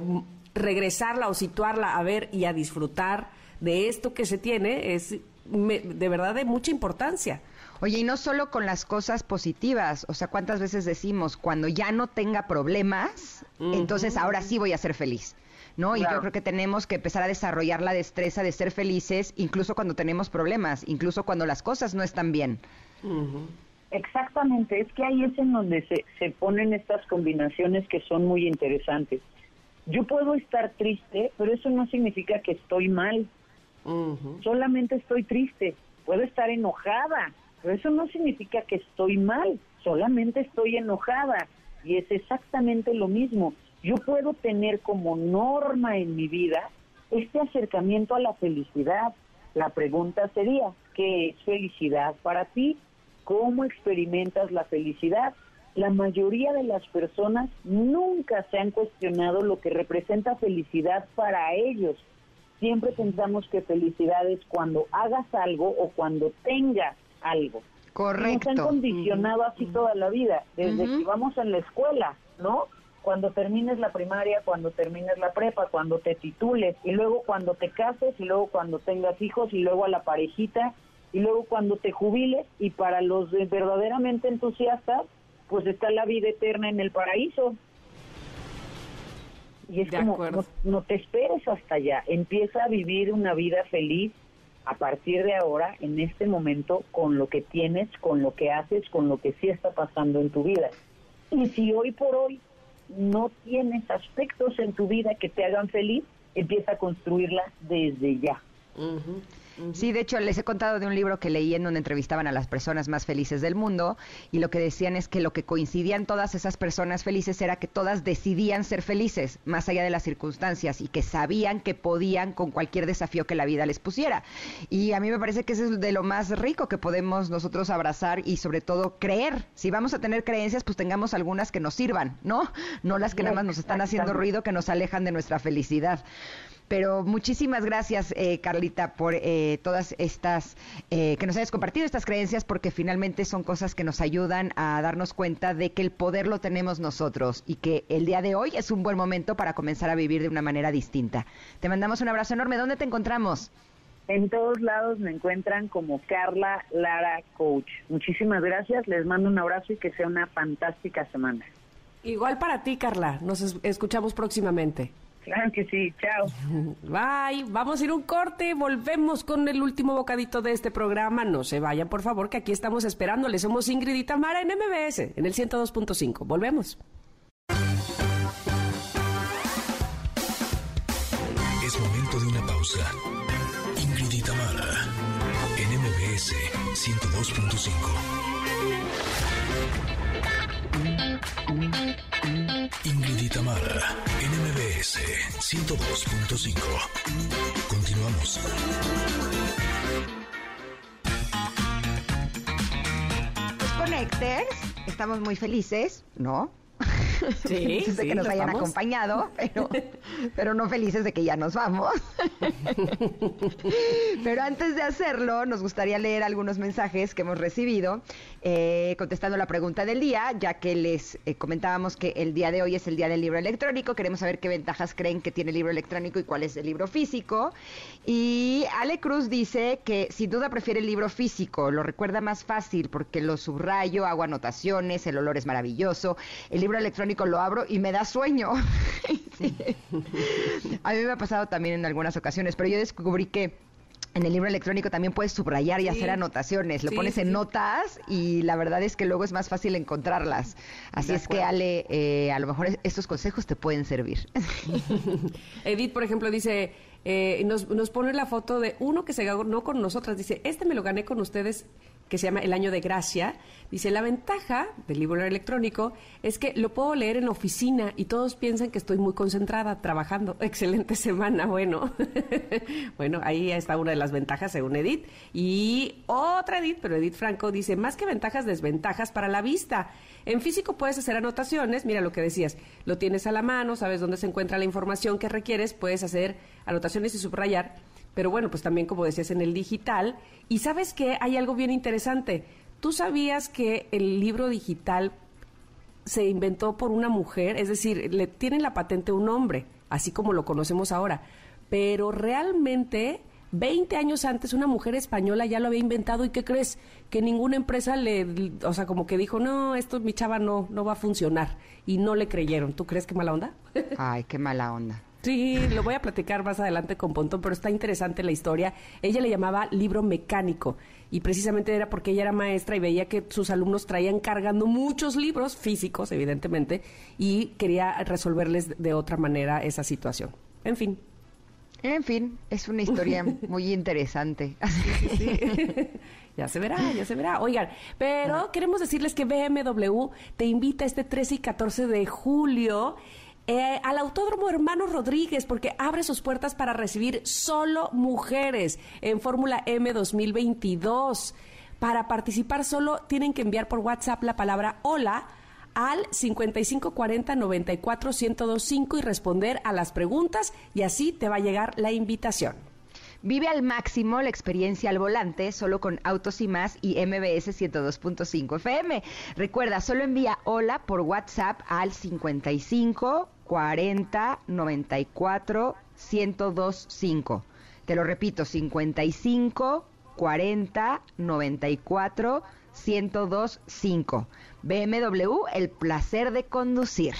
regresarla o situarla a ver y a disfrutar de esto que se tiene es de verdad de mucha importancia. Oye, y no solo con las cosas positivas, o sea, ¿cuántas veces decimos, cuando ya no tenga problemas, entonces ahora sí voy a ser feliz? ¿no? Y yo creo que tenemos que empezar a desarrollar la destreza de ser felices, incluso cuando tenemos problemas, incluso cuando las cosas no están bien. Exactamente, es que ahí es en donde se, se ponen estas combinaciones que son muy interesantes. Yo puedo estar triste, pero eso no significa que estoy mal. Solamente estoy triste. Puedo estar enojada, pero eso no significa que estoy mal, solamente estoy enojada y es exactamente lo mismo. Yo puedo tener como norma en mi vida este acercamiento a la felicidad. La pregunta sería, ¿qué es felicidad para ti? ¿Cómo experimentas la felicidad? La mayoría de las personas nunca se han cuestionado lo que representa felicidad para ellos. Siempre pensamos que felicidad es cuando hagas algo o cuando tengas algo. Correcto. Nos han condicionado así toda la vida, desde que vamos en la escuela, ¿no? Cuando termines la primaria, cuando termines la prepa, cuando te titules, y luego cuando te cases, y luego cuando tengas hijos, y luego a la parejita, y luego cuando te jubiles, y para los verdaderamente entusiastas, pues está la vida eterna en el paraíso. Y es como, no te esperes hasta allá, empieza a vivir una vida feliz, a partir de ahora, en este momento, con lo que tienes, con lo que haces, con lo que sí está pasando en tu vida. Y si hoy por hoy no tienes aspectos en tu vida que te hagan feliz, empieza a construirla desde ya. Sí, de hecho, les he contado de un libro que leí en donde entrevistaban a las personas más felices del mundo y lo que decían es que lo que coincidían todas esas personas felices era que todas decidían ser felices, más allá de las circunstancias, y que sabían que podían con cualquier desafío que la vida les pusiera. Y a mí me parece que eso es de lo más rico que podemos nosotros abrazar y sobre todo creer. Si vamos a tener creencias, pues tengamos algunas que nos sirvan, ¿no? No las que nada más nos están haciendo ruido, que nos alejan de nuestra felicidad. Pero muchísimas gracias, eh, Carlita, por eh, todas estas, eh, que nos hayas compartido estas creencias, porque finalmente son cosas que nos ayudan a darnos cuenta de que el poder lo tenemos nosotros y que el día de hoy es un buen momento para comenzar a vivir de una manera distinta. Te mandamos un abrazo enorme. ¿Dónde te encontramos? En todos lados me encuentran como Carla Lara Coach. Muchísimas gracias, les mando un abrazo y que sea una fantástica semana. Igual para ti, Carla. Nos escuchamos próximamente. Claro que sí, chao. Bye, vamos a ir un corte, volvemos con el último bocadito de este programa. No se vayan, por favor, que aquí estamos esperándoles. Somos Ingrid y Tamara en MBS, en el 102.5. Volvemos. Es momento de una pausa. Ingrid y Tamara en MBS 102.5. Ingrid y Tamara en MBS 102.5. Continuamos. Los Connectors, estamos muy felices, ¿no? Sí, Felices de sí, que nos hayan acompañado, pero, pero no felices de que ya nos vamos. pero antes de hacerlo, nos gustaría leer algunos mensajes que hemos recibido, eh, contestando la pregunta del día, ya que les eh, comentábamos que el día de hoy es el día del libro electrónico. Queremos saber qué ventajas creen que tiene el libro electrónico y cuál es el libro físico. Y Ale Cruz dice que sin duda prefiere el libro físico, lo recuerda más fácil porque lo subrayo, hago anotaciones, el olor es maravilloso. El libro electrónico lo abro y me da sueño. Sí. A mí me ha pasado también en algunas ocasiones, pero yo descubrí que en el libro electrónico también puedes subrayar y Sí. hacer anotaciones. Lo Sí, pones en sí. notas y la verdad es que luego es más fácil encontrarlas. Así es que. Ale, eh, a lo mejor es- estos consejos te pueden servir. Edith, por ejemplo, dice, eh, nos, nos pone la foto de uno que se ganó con nosotras. Dice, este me lo gané con ustedes, que se llama El Año de Gracia. Dice, la ventaja del libro electrónico es que lo puedo leer en la oficina y todos piensan que estoy muy concentrada trabajando. Excelente semana, bueno. bueno, ahí está una de las ventajas según Edith. Y otra Edith, pero Edith Franco dice, más que ventajas, desventajas para la vista. En físico puedes hacer anotaciones, mira lo que decías, lo tienes a la mano, sabes dónde se encuentra la información que requieres, puedes hacer anotaciones y subrayar, pero bueno, pues también como decías en el digital. Y sabes que hay algo bien interesante, tú sabías que el libro digital se inventó por una mujer, es decir, le tiene la patente un hombre, así como lo conocemos ahora, pero realmente 20 años antes una mujer española ya lo había inventado y ¿qué crees? Que ninguna empresa le, o sea, como que dijo, no, esto mi chava no, no va a funcionar y no le creyeron. ¿Tú crees que mala onda? Ay, qué mala onda. Sí, lo voy a platicar más adelante con Pontón, pero está interesante la historia. Ella le llamaba libro mecánico y precisamente era porque ella era maestra y veía que sus alumnos traían cargando muchos libros físicos, evidentemente, y quería resolverles de otra manera esa situación. En fin. En fin, es una historia muy interesante. ya se verá, ya se verá. Oigan, pero queremos decirles que BMW te invita este 13 y 14 de julio eh, al Autódromo Hermano Rodríguez porque abre sus puertas para recibir solo mujeres en Fórmula M 2022. Para participar solo tienen que enviar por WhatsApp la palabra hola al 5540 94 1025 y responder a las preguntas y así te va a llegar la invitación. Vive al máximo la experiencia al volante solo con Autos y más y MBS 102.5 FM. Recuerda, solo envía hola por WhatsApp al 55 40 94 1025. Te lo repito, 55 40 94 1025. BMW, el placer de conducir.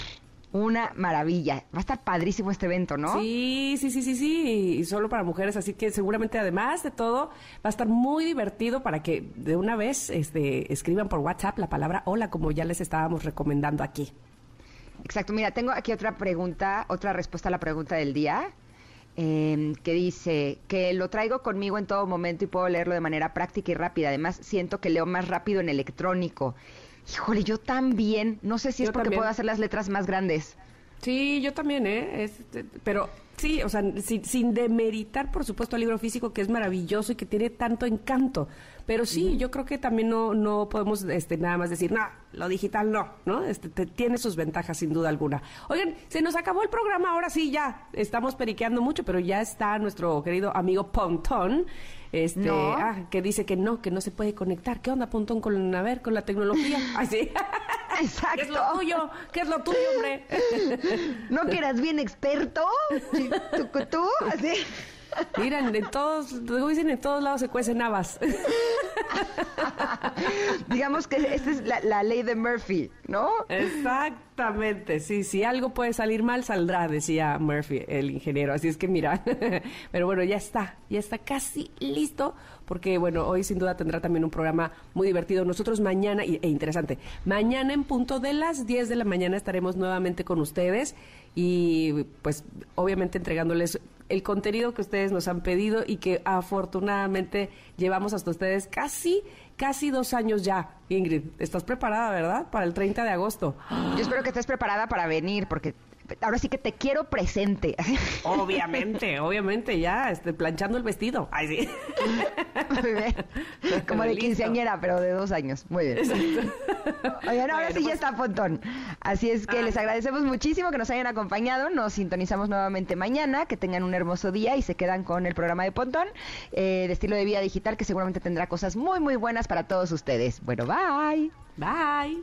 Una maravilla. Va a estar padrísimo este evento, ¿no? Sí, sí, sí, sí, sí, y solo para mujeres, así que seguramente además de todo va a estar muy divertido para que de una vez este, escriban por WhatsApp la palabra hola, como ya les estábamos recomendando aquí. Exacto, mira, tengo aquí otra pregunta, otra respuesta a la pregunta del día, eh, que dice que lo traigo conmigo en todo momento y puedo leerlo de manera práctica y rápida. Además, siento que leo más rápido en electrónico. Híjole, yo también. No sé si es porque también. puedo hacer las letras más grandes. Sí, yo también, ¿eh? Es- pero sí, o sea, sin, sin demeritar, por supuesto, al libro físico, que es maravilloso y que tiene tanto encanto. Pero sí, yo creo que también no, no podemos este, nada más decir, no, lo digital no, ¿no? Este, te- tiene sus ventajas, sin duda alguna. Oigan, se nos acabó el programa, ahora sí, ya. Estamos periqueando mucho, pero ya está nuestro querido amigo Pontón. Este, No. ah, que dice que no, que no se puede conectar. ¿Qué onda, Pontón, con, a ver, con la tecnología? Así. Exacto. ¿Qué es lo tuyo? ¿Qué es lo tuyo, hombre? ¿No que eras bien experto? Tú, Así. Miren, en todos, dicen en todos lados se cuecen habas. Digamos que esta es la, ley de Murphy, ¿no? Exactamente, sí, si algo puede salir mal, saldrá, decía Murphy, el ingeniero. Así es que mira, pero bueno, ya está, ya está casi listo, porque bueno, hoy sin duda tendrá también un programa muy divertido. Nosotros mañana, e interesante, mañana en punto de las 10 de la mañana estaremos nuevamente con ustedes y pues obviamente entregándoles el contenido que ustedes nos han pedido y que afortunadamente llevamos hasta ustedes casi, casi dos años ya. Ingrid, ¿estás preparada, verdad? Para el 30 de agosto. Yo espero que estés preparada para venir porque ahora sí que te quiero presente. Obviamente, obviamente, ya, este, planchando el vestido. Ay, sí. Muy bien. Como de quinceañera, pero de dos años. Muy bien. Oigan, ahora sí ya pues está Pontón. Así es que les agradecemos muchísimo que nos hayan acompañado. Nos sintonizamos nuevamente mañana. Que tengan un hermoso día y se quedan con el programa de Pontón eh, de estilo de vida digital que seguramente tendrá cosas muy, muy buenas para todos ustedes. Bueno, bye. Bye.